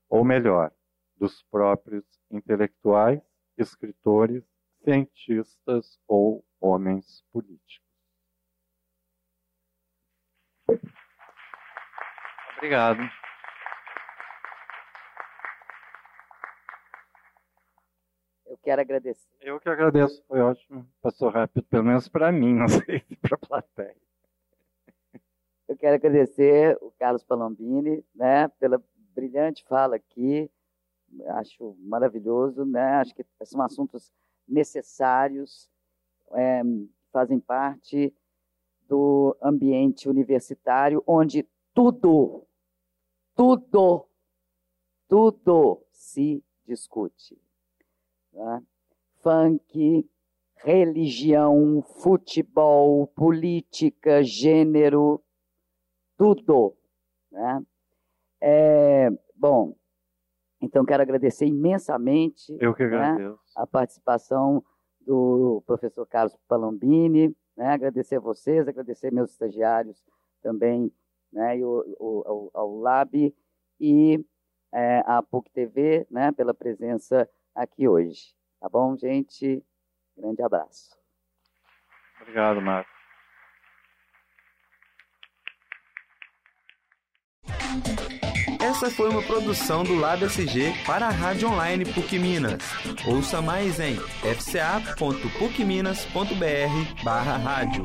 Ou melhor, dos próprios intelectuais, escritores, cientistas ou homens políticos. Obrigado. Eu quero agradecer. Eu que agradeço, foi ótimo. Passou rápido, pelo menos para mim, não sei se para a plateia. Eu quero agradecer o Carlos Palombini, né, pela brilhante fala aqui. Acho maravilhoso, né? Acho que são assuntos necessários, é, fazem parte do ambiente universitário, onde tudo tudo, tudo se discute. Né? Funk, religião, futebol, política, gênero, tudo. Né? É, bom, então quero agradecer imensamente. Né, a participação do professor Carlos Palombini, né, agradecer a vocês, agradecer meus estagiários também né, e o, o, ao Lab e é, a PUC TV né, pela presença aqui hoje. Tá bom, gente? Grande abraço. Obrigado, Marco. Essa foi uma produção do Lab SG para a Rádio Online PUC Minas. Ouça mais em fca.pucminas.br barra rádio.